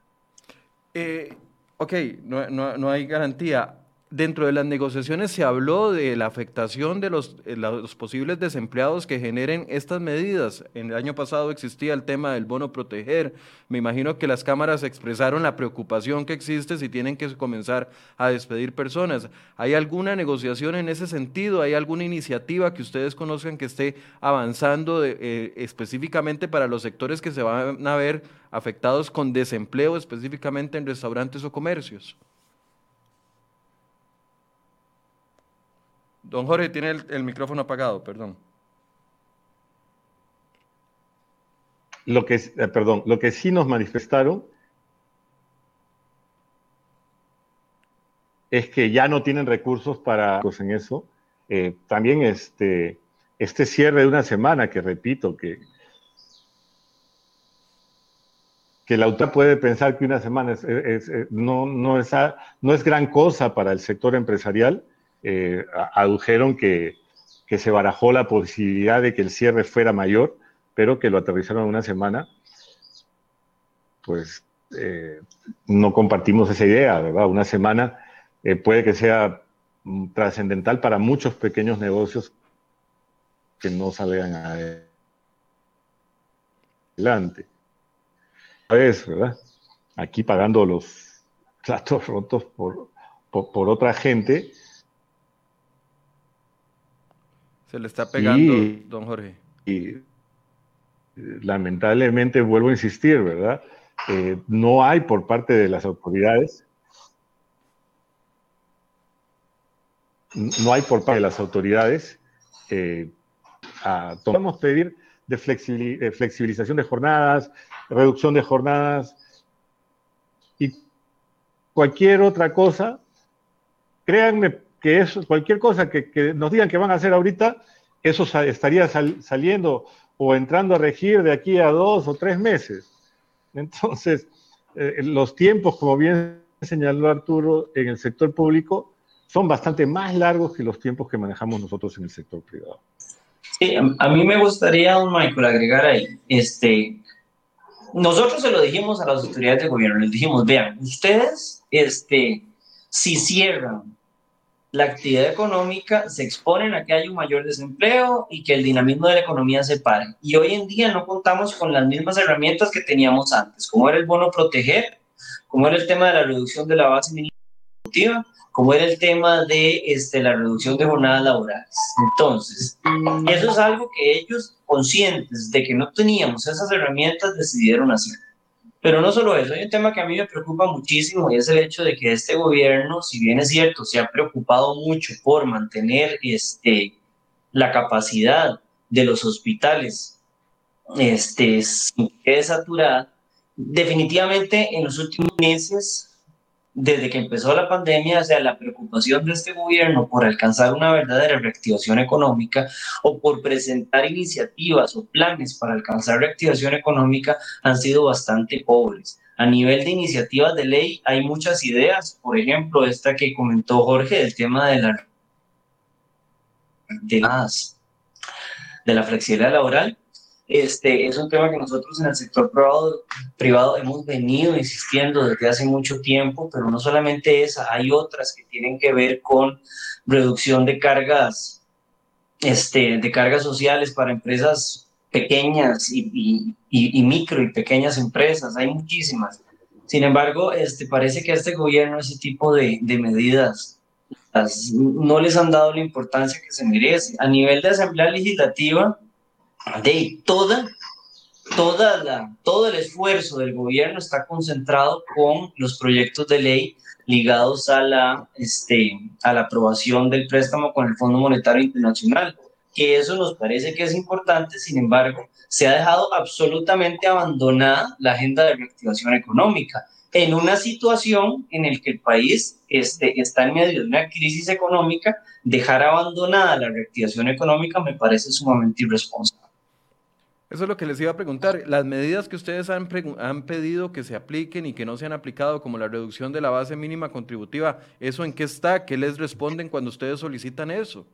Speaker 1: Eh, ok, no, no, no hay garantía dentro de las negociaciones se habló de la afectación de los, eh, los, posibles desempleados que generen estas medidas. En el año pasado existía el tema del bono proteger. Me imagino que las cámaras expresaron la preocupación que existe si tienen que comenzar a despedir personas. ¿Hay alguna negociación en ese sentido? ¿Hay alguna iniciativa que ustedes conozcan que esté avanzando eh, específicamente para los sectores que se van a ver afectados con desempleo, específicamente en restaurantes o comercios? Don Jorge tiene el, micrófono apagado, perdón.
Speaker 3: Lo que, eh, perdón, lo que sí nos manifestaron es que ya no tienen recursos para en eso. Eh, también este, este cierre de una semana, que repito, que, que la UTA puede pensar que una semana es, no es gran cosa para el sector empresarial, eh, adujeron que, que se barajó la posibilidad de que el cierre fuera mayor, pero que lo aterrizaron una semana, pues eh, no compartimos esa idea, ¿verdad? Una semana eh, puede que sea mm, trascendental para muchos pequeños negocios que no salgan adelante. Es, ¿verdad? Aquí pagando los [LAUGHS] platos rotos por, por, otra gente.
Speaker 1: Se le está pegando, don Jorge.
Speaker 3: Y lamentablemente vuelvo a insistir, ¿verdad? Eh, no hay por parte de las autoridades, no hay por parte de las autoridades, eh, podemos pedir de, flexibilización de jornadas, reducción de jornadas y cualquier otra cosa, créanme que eso, cualquier cosa que, nos digan que van a hacer ahorita, eso estaría saliendo o entrando a regir de aquí a dos o tres meses. Entonces, eh, los tiempos, como bien señaló Arturo, en el sector público son bastante más largos que los tiempos que manejamos nosotros en el sector privado.
Speaker 2: Sí, a mí me gustaría, don Michael, agregar ahí, este, nosotros se lo dijimos a las autoridades de gobierno, les dijimos, vean, ustedes, este, si cierran la actividad económica, se exponen a que haya un mayor desempleo y que el dinamismo de la economía se pare. Y hoy en día no contamos con las mismas herramientas que teníamos antes, como era el bono proteger, como era el tema de la reducción de la base mínima productiva, como era el tema de este, la reducción de jornadas laborales. Entonces, eso es algo que ellos, conscientes de que no teníamos esas herramientas, decidieron hacer. Pero no solo eso, hay un tema que a mí me preocupa muchísimo y es el hecho de que este gobierno, si bien es cierto, se ha preocupado mucho por mantener este, la capacidad de los hospitales este, sin que saturada, definitivamente en los últimos meses desde que empezó la pandemia, o sea, la preocupación de este gobierno por alcanzar una verdadera reactivación económica o por presentar iniciativas o planes para alcanzar reactivación económica han sido bastante pobres. A nivel de iniciativas de ley hay muchas ideas, por ejemplo, esta que comentó Jorge, el tema de la de, de la flexibilidad laboral, este, es un tema que nosotros en el sector privado, privado hemos venido insistiendo desde hace mucho tiempo, pero no solamente esa, hay otras que tienen que ver con reducción de cargas, este, de cargas sociales para empresas pequeñas y, y, micro y pequeñas empresas, hay muchísimas. Sin embargo, este, parece que a este gobierno ese tipo de, de medidas no les han dado la importancia que se merece. A nivel de Asamblea Legislativa, de toda, toda la, todo el esfuerzo del gobierno está concentrado con los proyectos de ley ligados a la, este, a la aprobación del préstamo con el Fondo Monetario Internacional, que eso nos parece que es importante, sin embargo, se ha dejado absolutamente abandonada la agenda de reactivación económica en una situación en la que el país este, está en medio de una crisis económica, dejar abandonada la reactivación económica me parece sumamente irresponsable.
Speaker 1: Eso es lo que les iba a preguntar. Las medidas que ustedes han, pedido que se apliquen y que no se han aplicado, como la reducción de la base mínima contributiva, ¿eso en qué está? ¿Qué les responden cuando ustedes solicitan eso?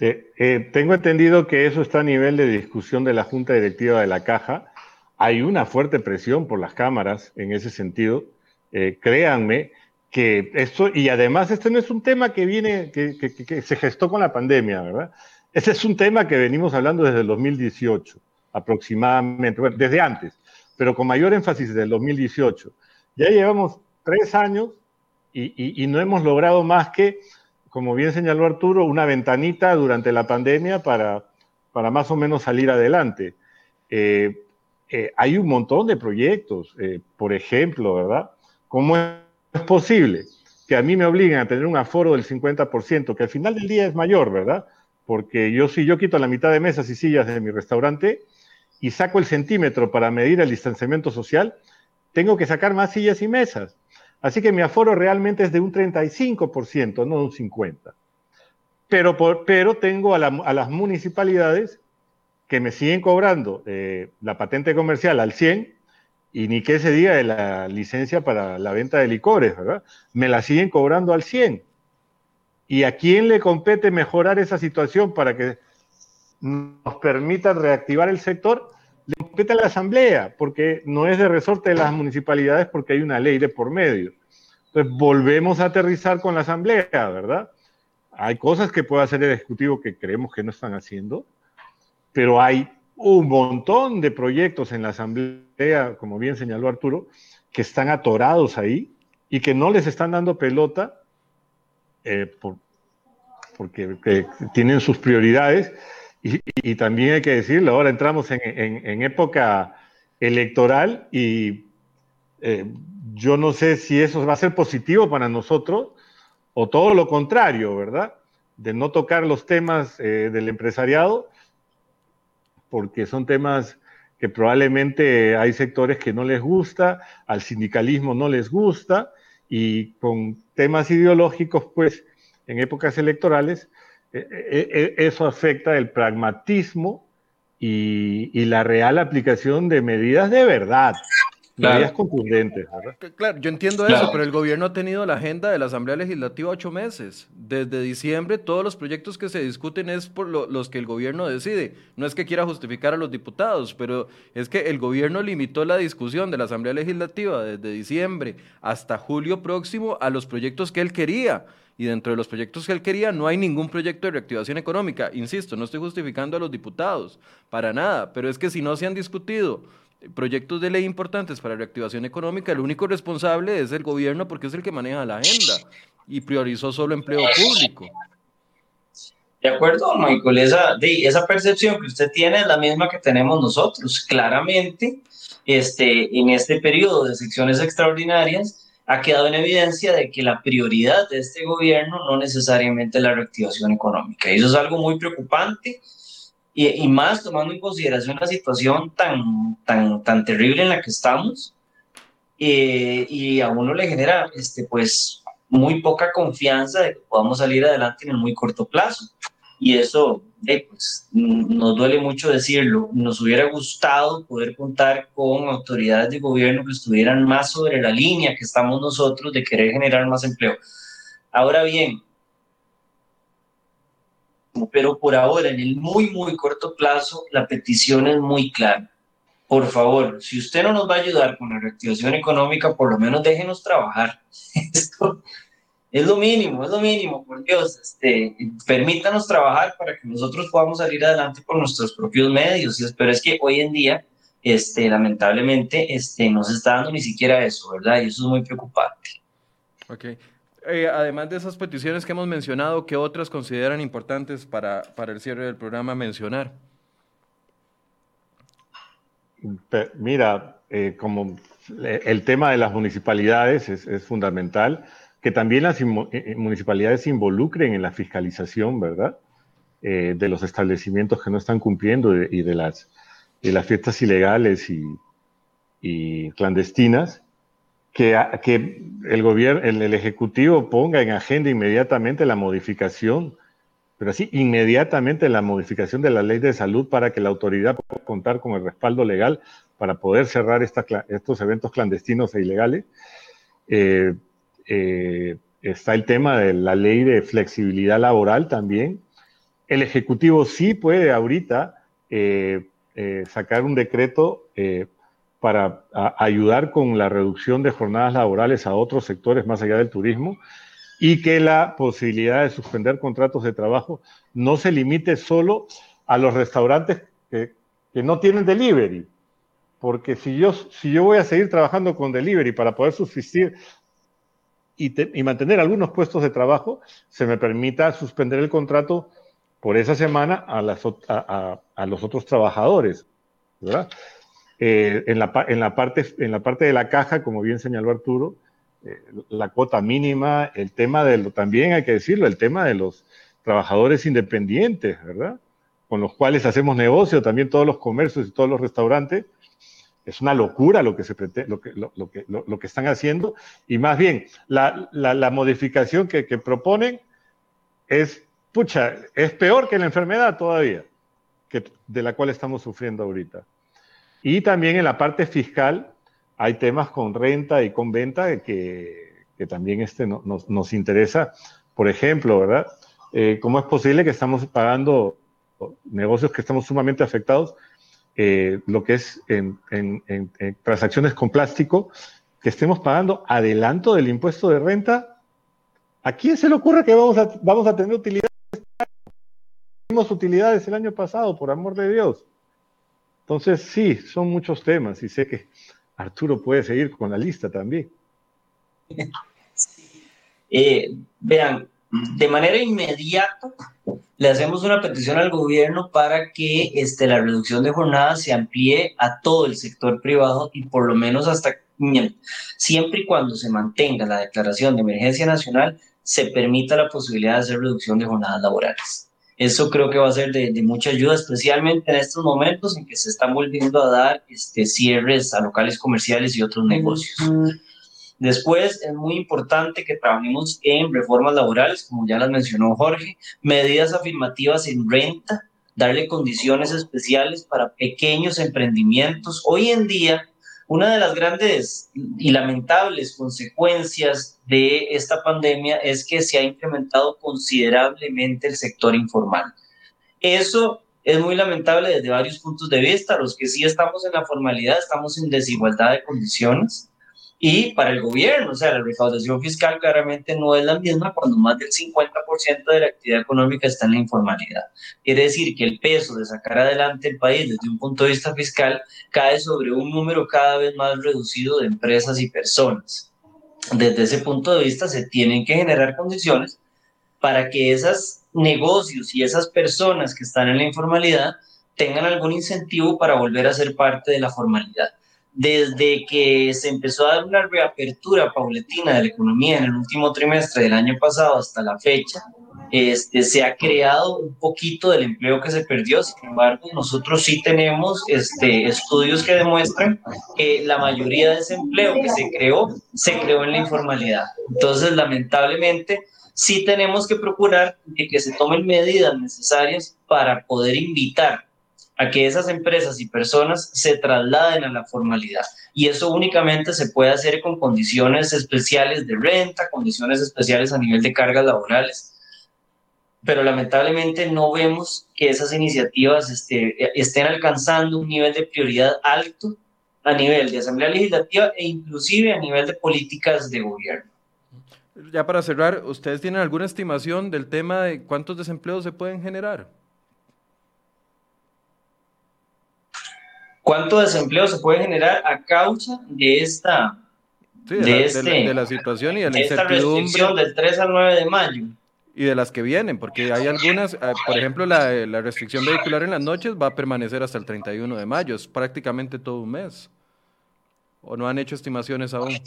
Speaker 3: Eh, eh, tengo entendido que eso está a nivel de discusión de la Junta Directiva de la Caja. Hay una fuerte presión por las cámaras en ese sentido. Eh, créanme que esto, y además este no es un tema que viene, que, que se gestó con la pandemia, ¿verdad? Ese es un tema que venimos hablando desde el 2018, aproximadamente, bueno, desde antes, pero con mayor énfasis desde el 2018. Ya llevamos tres años y, no hemos logrado más que, como bien señaló Arturo, una ventanita durante la pandemia para, para más o menos salir adelante. Eh, eh, hay un montón de proyectos, eh, por ejemplo, ¿verdad? ¿Cómo es posible que a mí me obliguen a tener un aforo del 50%, que al final del día es mayor, ¿verdad? Porque yo si yo quito la mitad de mesas y sillas de mi restaurante y saco el centímetro para medir el distanciamiento social, tengo que sacar más sillas y mesas. Así que mi aforo realmente es de un 35%, no de un 50%. Pero, pero tengo a, las municipalidades que me siguen cobrando eh, la patente comercial al 100 y ni que se diga de la licencia para la venta de licores, ¿verdad? Me la siguen cobrando al 100. ¿Y a quién le compete mejorar esa situación para que nos permita reactivar el sector? Le compete a la Asamblea, porque no es de resorte de las municipalidades porque hay una ley de por medio. Entonces, volvemos a aterrizar con la Asamblea, ¿verdad? Hay cosas que puede hacer el Ejecutivo que creemos que no están haciendo, pero hay un montón de proyectos en la Asamblea, como bien señaló Arturo, que están atorados ahí y que no les están dando pelota eh, porque tienen sus prioridades. Y, también hay que decirlo, ahora entramos en, época electoral y eh, yo no sé si eso va a ser positivo para nosotros o todo lo contrario, ¿verdad? De no tocar los temas eh, del empresariado porque son temas que probablemente hay sectores que no les gusta, al sindicalismo no les gusta, y con temas ideológicos, pues, en épocas electorales, eh, eh, eh, eso afecta el pragmatismo y, y, la real aplicación de medidas de verdad, Claro. contundentes,
Speaker 1: Claro, yo entiendo eso, pero el gobierno ha tenido la agenda de la Asamblea Legislativa ocho meses. Desde diciembre, todos los proyectos que se discuten es por los que el gobierno decide. No es que quiera justificar a los diputados, pero es que el gobierno limitó la discusión de la Asamblea Legislativa desde diciembre hasta julio próximo a los proyectos que él quería. Y dentro de los proyectos que él quería no hay ningún proyecto de reactivación económica. Insisto, no estoy justificando a los diputados, para nada, pero es que si no se han discutido proyectos de ley importantes para reactivación económica, el único responsable es el gobierno porque es el que maneja la agenda y priorizó solo empleo público.
Speaker 2: De acuerdo, Michael, esa, esa percepción que usted tiene es la misma que tenemos nosotros. Claramente, este, en este periodo de secciones extraordinarias, ha quedado en evidencia de que la prioridad de este gobierno no necesariamente es la reactivación económica. Y eso es algo muy preocupante y, más tomando en consideración la situación tan, tan, tan terrible en la que estamos, eh, y a uno le genera este, pues, muy poca confianza de que podamos salir adelante en el muy corto plazo. Y eso eh, pues, nos duele mucho decirlo. Nos hubiera gustado poder contar con autoridades de gobierno que estuvieran más sobre la línea que estamos nosotros de querer generar más empleo. Ahora bien, pero por ahora, en el muy, muy corto plazo, la petición es muy clara. Por favor, si usted no nos va a ayudar con la reactivación económica, por lo menos déjenos trabajar. [LAUGHS] Esto es lo mínimo, es lo mínimo, por Dios. Este, permítanos trabajar para que nosotros podamos salir adelante por nuestros propios medios. Pero es que hoy en día, este, lamentablemente, este, no se está dando ni siquiera eso, ¿verdad? Y eso es muy preocupante.
Speaker 1: Ok. Eh, además de esas peticiones que hemos mencionado, ¿qué otras consideran importantes para, para el cierre del programa mencionar?
Speaker 3: Mira, eh, como eh, el tema de las municipalidades es, fundamental, que también las municipalidades se involucren en la fiscalización, ¿verdad? de los establecimientos que no están cumpliendo y de las, de las fiestas ilegales y, y clandestinas que, el gobierno, el, Ejecutivo ponga en agenda inmediatamente la modificación, pero así inmediatamente la modificación de la ley de salud para que la autoridad pueda contar con el respaldo legal para poder cerrar estos eventos clandestinos e ilegales. Eh, eh, está el tema de la ley de flexibilidad laboral también. El Ejecutivo sí puede ahorita eh, sacar un decreto para ayudar con la reducción de jornadas laborales a otros sectores más allá del turismo y que la posibilidad de suspender contratos de trabajo no se limite solo a los restaurantes que, no tienen delivery. Porque si yo, si yo voy a seguir trabajando con delivery para poder subsistir y, mantener algunos puestos de trabajo, se me permita suspender el contrato por esa semana a, las, a, a los otros trabajadores. ¿verdad? Eh, en, la, en, la parte, en la parte de la caja, como bien señaló Arturo, eh, la cuota mínima, el tema de también hay que decirlo, el tema de los trabajadores independientes, ¿verdad? Con los cuales hacemos negocio, también todos los comercios y todos los restaurantes, es una locura lo que, se lo que, lo, que, lo, que están haciendo y más bien la, la, modificación que, que, proponen es, pucha, es peor que la enfermedad todavía, que, de la cual estamos sufriendo ahorita. Y también en la parte fiscal hay temas con renta y con venta que, que también este nos, nos, interesa. Por ejemplo, ¿verdad? Eh, ¿Cómo es posible que estamos pagando negocios que estamos sumamente afectados eh, lo que es en, transacciones con plástico, que estemos pagando adelanto del impuesto de renta, ¿a quién se le ocurre que vamos a, vamos a tener utilidades? Tuvimos utilidades el año pasado, por amor de Dios. Entonces, sí, son muchos temas y sé que Arturo puede seguir con la lista también.
Speaker 2: Eh, vean, de manera inmediata le hacemos una petición al gobierno para que este, la reducción de jornada se amplíe a todo el sector privado y por lo menos hasta siempre y cuando se mantenga la declaración de emergencia nacional, se permita la posibilidad de hacer reducción de jornadas laborales. Eso creo que va a ser de, mucha ayuda, especialmente en estos momentos en que se están volviendo a dar este, cierres a locales comerciales y otros negocios. Después es muy importante que trabajemos en reformas laborales, como ya las mencionó Jorge, medidas afirmativas en renta, darle condiciones especiales para pequeños emprendimientos. Hoy en día, una de las grandes y lamentables consecuencias de esta pandemia es que se ha incrementado considerablemente el sector informal. Eso es muy lamentable desde varios puntos de vista. Los que sí estamos en la formalidad estamos en desigualdad de condiciones y para el gobierno, o sea, la recaudación fiscal claramente no es la misma cuando más del 50% de la actividad económica está en la informalidad. Quiere decir que el peso de sacar adelante el país desde un punto de vista fiscal cae sobre un número cada vez más reducido de empresas y personas. Desde ese punto de vista se tienen que generar condiciones para que esos negocios y esas personas que están en la informalidad tengan algún incentivo para volver a ser parte de la formalidad desde que se empezó a dar una reapertura paulatina de la economía en el último trimestre del año pasado hasta la fecha, este, se ha creado un poquito del empleo que se perdió. Sin embargo, nosotros sí tenemos este, estudios que demuestran que la mayoría de ese empleo que se creó, se creó en la informalidad. Entonces, lamentablemente, sí tenemos que procurar que se tomen medidas necesarias para poder invitar a que esas empresas y personas se trasladen a la formalidad. Y eso únicamente se puede hacer con condiciones especiales de renta, condiciones especiales a nivel de cargas laborales. Pero lamentablemente no vemos que esas iniciativas este, estén alcanzando un nivel de prioridad alto a nivel de Asamblea Legislativa e inclusive a nivel de políticas de gobierno.
Speaker 1: Ya para cerrar, ¿ustedes tienen alguna estimación del tema de cuántos desempleos se pueden generar?
Speaker 2: ¿Cuánto desempleo se puede generar a causa de esta
Speaker 1: de, la, este, situación y de la
Speaker 2: restricción del 3 al 9 de mayo?
Speaker 1: Y de las que vienen, porque hay algunas, eh, por ejemplo, la, la, restricción vehicular en las noches va a permanecer hasta el 31 de mayo, es prácticamente todo un mes. ¿O no han hecho estimaciones aún?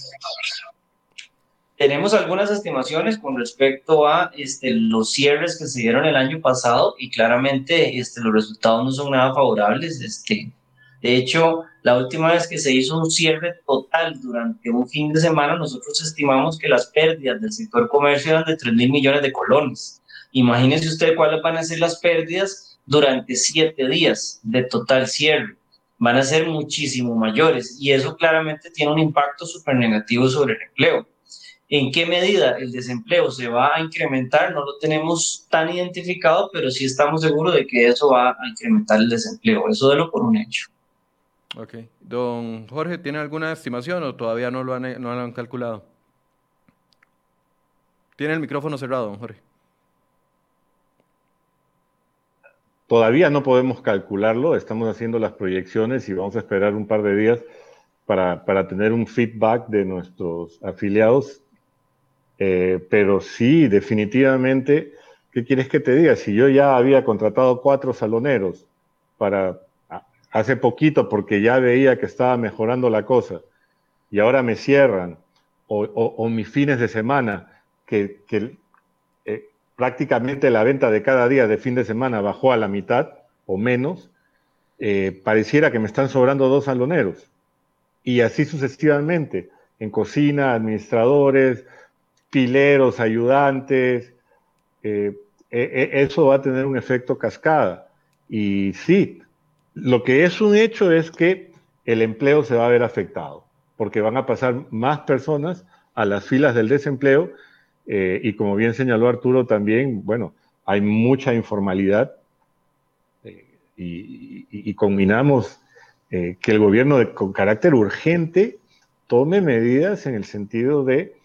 Speaker 2: Tenemos algunas estimaciones con respecto a este, los cierres que se dieron el año pasado y claramente este, los resultados no son nada favorables. Este, de hecho, la última vez que se hizo un cierre total durante un fin de semana, nosotros estimamos que las pérdidas del sector comercio eran de 3 mil millones de colones. Imagínense usted cuáles van a ser las pérdidas durante siete días de total cierre. Van a ser muchísimo mayores y eso claramente tiene un impacto súper negativo sobre el empleo. ¿En qué medida el desempleo se va a incrementar? No lo tenemos tan identificado, pero sí estamos seguros de que eso va a incrementar el desempleo. Eso de lo por un hecho.
Speaker 1: Ok. Don Jorge, ¿tiene alguna estimación o todavía no lo han, no lo han calculado? Tiene el micrófono cerrado, don Jorge.
Speaker 3: Todavía no podemos calcularlo, estamos haciendo las proyecciones y vamos a esperar un par de días para, para tener un feedback de nuestros afiliados. Eh, pero sí, definitivamente, ¿qué quieres que te diga? Si yo ya había contratado cuatro saloneros para hace poquito porque ya veía que estaba mejorando la cosa y ahora me cierran, o, mis fines de semana, que, eh, prácticamente la venta de cada día de fin de semana bajó a la mitad o menos, eh, pareciera que me están sobrando dos saloneros. y así sucesivamente, en cocina, administradores, pileros, ayudantes, eh, e, e, eso va a tener un efecto cascada. Y sí, lo que es un hecho es que el empleo se va a ver afectado, porque van a pasar más personas a las filas del desempleo eh, y como bien señaló Arturo también, bueno, hay mucha informalidad eh, y, combinamos que el gobierno con carácter urgente tome medidas en el sentido de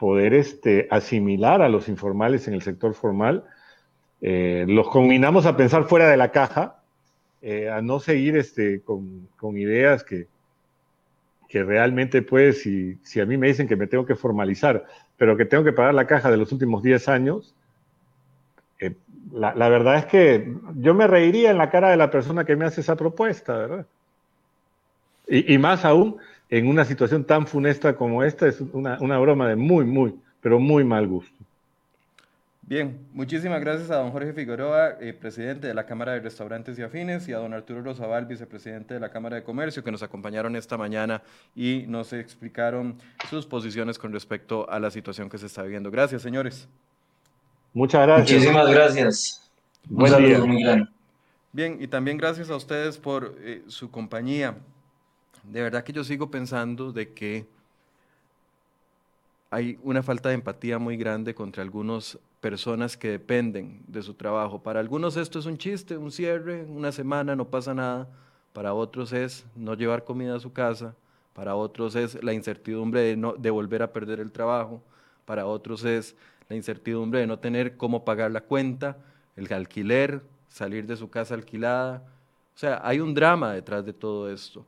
Speaker 3: poder este, asimilar a los informales en el sector formal. Eh, los combinamos a pensar fuera de la caja, eh, a no seguir este, con, ideas que, que realmente, pues, si, si, a mí me dicen que me tengo que formalizar, pero que tengo que pagar la caja de los últimos 10 años, eh, la, la, verdad es que yo me reiría en la cara de la persona que me hace esa propuesta, ¿verdad? Y, y más aún en una situación tan funesta como esta es una, broma de muy, muy, pero muy mal gusto.
Speaker 1: Bien, muchísimas gracias a don Jorge Figueroa, eh, presidente de la Cámara de Restaurantes y Afines, y a don Arturo Rosabal, vicepresidente de la Cámara de Comercio, que nos acompañaron esta mañana y nos explicaron sus posiciones con respecto a la situación que se está viviendo. Gracias, señores.
Speaker 3: Muchas gracias.
Speaker 2: Muchísimas gracias.
Speaker 3: Buen día.
Speaker 1: Bien, y también gracias a ustedes por eh, su compañía de verdad que yo sigo pensando de que hay una falta de empatía muy grande contra algunas personas que dependen de su trabajo. Para algunos esto es un chiste, un cierre, una semana, no pasa nada. Para otros es no llevar comida a su casa. Para otros es la incertidumbre de, no, de volver a perder el trabajo. Para otros es la incertidumbre de no tener cómo pagar la cuenta, el alquiler, salir de su casa alquilada. O sea, hay un drama detrás de todo esto.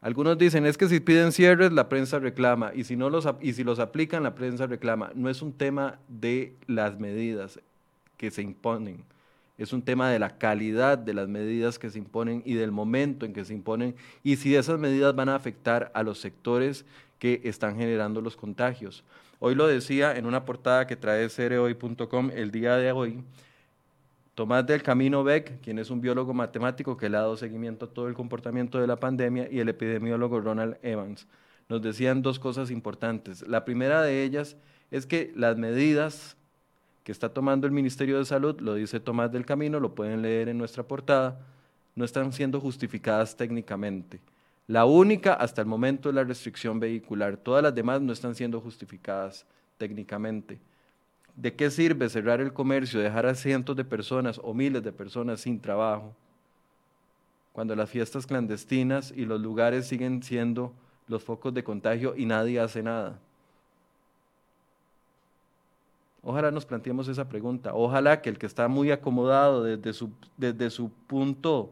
Speaker 1: Algunos dicen, es que si piden cierres, la prensa reclama, y si, no los, y si los aplican, la prensa reclama. No es un tema de las medidas que se imponen, es un tema de la calidad de las medidas que se imponen y del momento en que se imponen, y si esas medidas van a afectar a los sectores que están generando los contagios. Hoy lo decía en una portada que trae cereoy.com el día de hoy, Tomás del Camino Beck, quien es un biólogo matemático que le ha dado seguimiento a todo el comportamiento de la pandemia, y el epidemiólogo Ronald Evans. Nos decían dos cosas importantes. La primera de ellas es que las medidas que está tomando el Ministerio de Salud, lo dice Tomás del Camino, lo pueden leer en nuestra portada, no están siendo justificadas técnicamente. La única hasta el momento es la restricción vehicular, todas las demás no están siendo justificadas técnicamente. ¿De qué sirve cerrar el comercio, dejar a cientos de personas o miles de personas sin trabajo, cuando las fiestas clandestinas y los lugares siguen siendo los focos de contagio y nadie hace nada? Ojalá nos planteemos esa pregunta. Ojalá que el que está muy acomodado desde su, desde su punto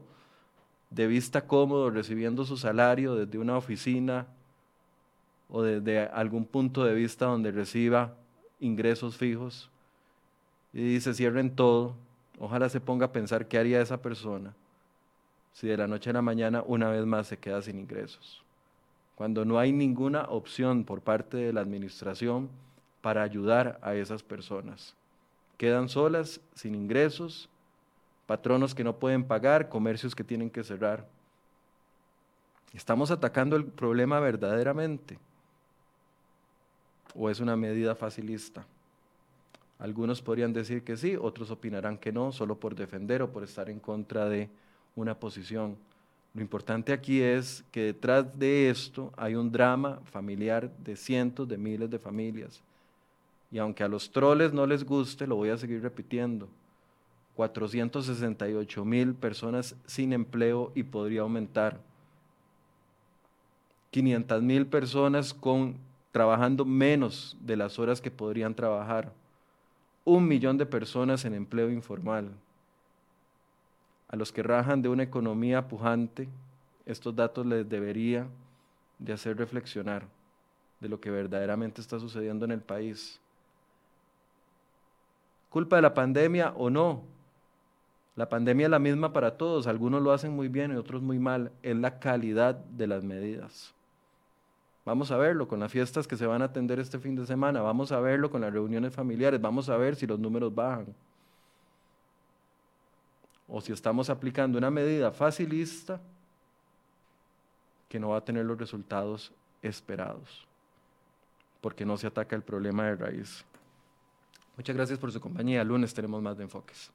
Speaker 1: de vista cómodo, recibiendo su salario desde una oficina o desde algún punto de vista donde reciba ingresos fijos y dice cierren todo, ojalá se ponga a pensar qué haría esa persona si de la noche a la mañana una vez más se queda sin ingresos. Cuando no hay ninguna opción por parte de la administración para ayudar a esas personas. Quedan solas, sin ingresos, patronos que no pueden pagar, comercios que tienen que cerrar. Estamos atacando el problema verdaderamente o es una medida facilista? Algunos podrían decir que sí, otros opinarán que no, solo por defender o por estar en contra de una posición. Lo importante aquí es que detrás de esto hay un drama familiar de cientos de miles de familias. Y aunque a los troles no les guste, lo voy a seguir repitiendo. 468 mil personas sin empleo y podría aumentar. 500 mil personas con trabajando menos de las horas que podrían trabajar. Un millón de personas en empleo informal. A los que rajan de una economía pujante, estos datos les debería de hacer reflexionar de lo que verdaderamente está sucediendo en el país. ¿Culpa de la pandemia o no? La pandemia es la misma para todos, algunos lo hacen muy bien y otros muy mal, es la calidad de las medidas. Vamos a verlo con las fiestas que se van a atender este fin de semana, vamos a verlo con las reuniones familiares, vamos a ver si los números bajan. O si estamos aplicando una medida facilista que no va a tener los resultados esperados, porque no se ataca el problema de raíz. Muchas gracias por su compañía. Lunes tenemos más de enfoques.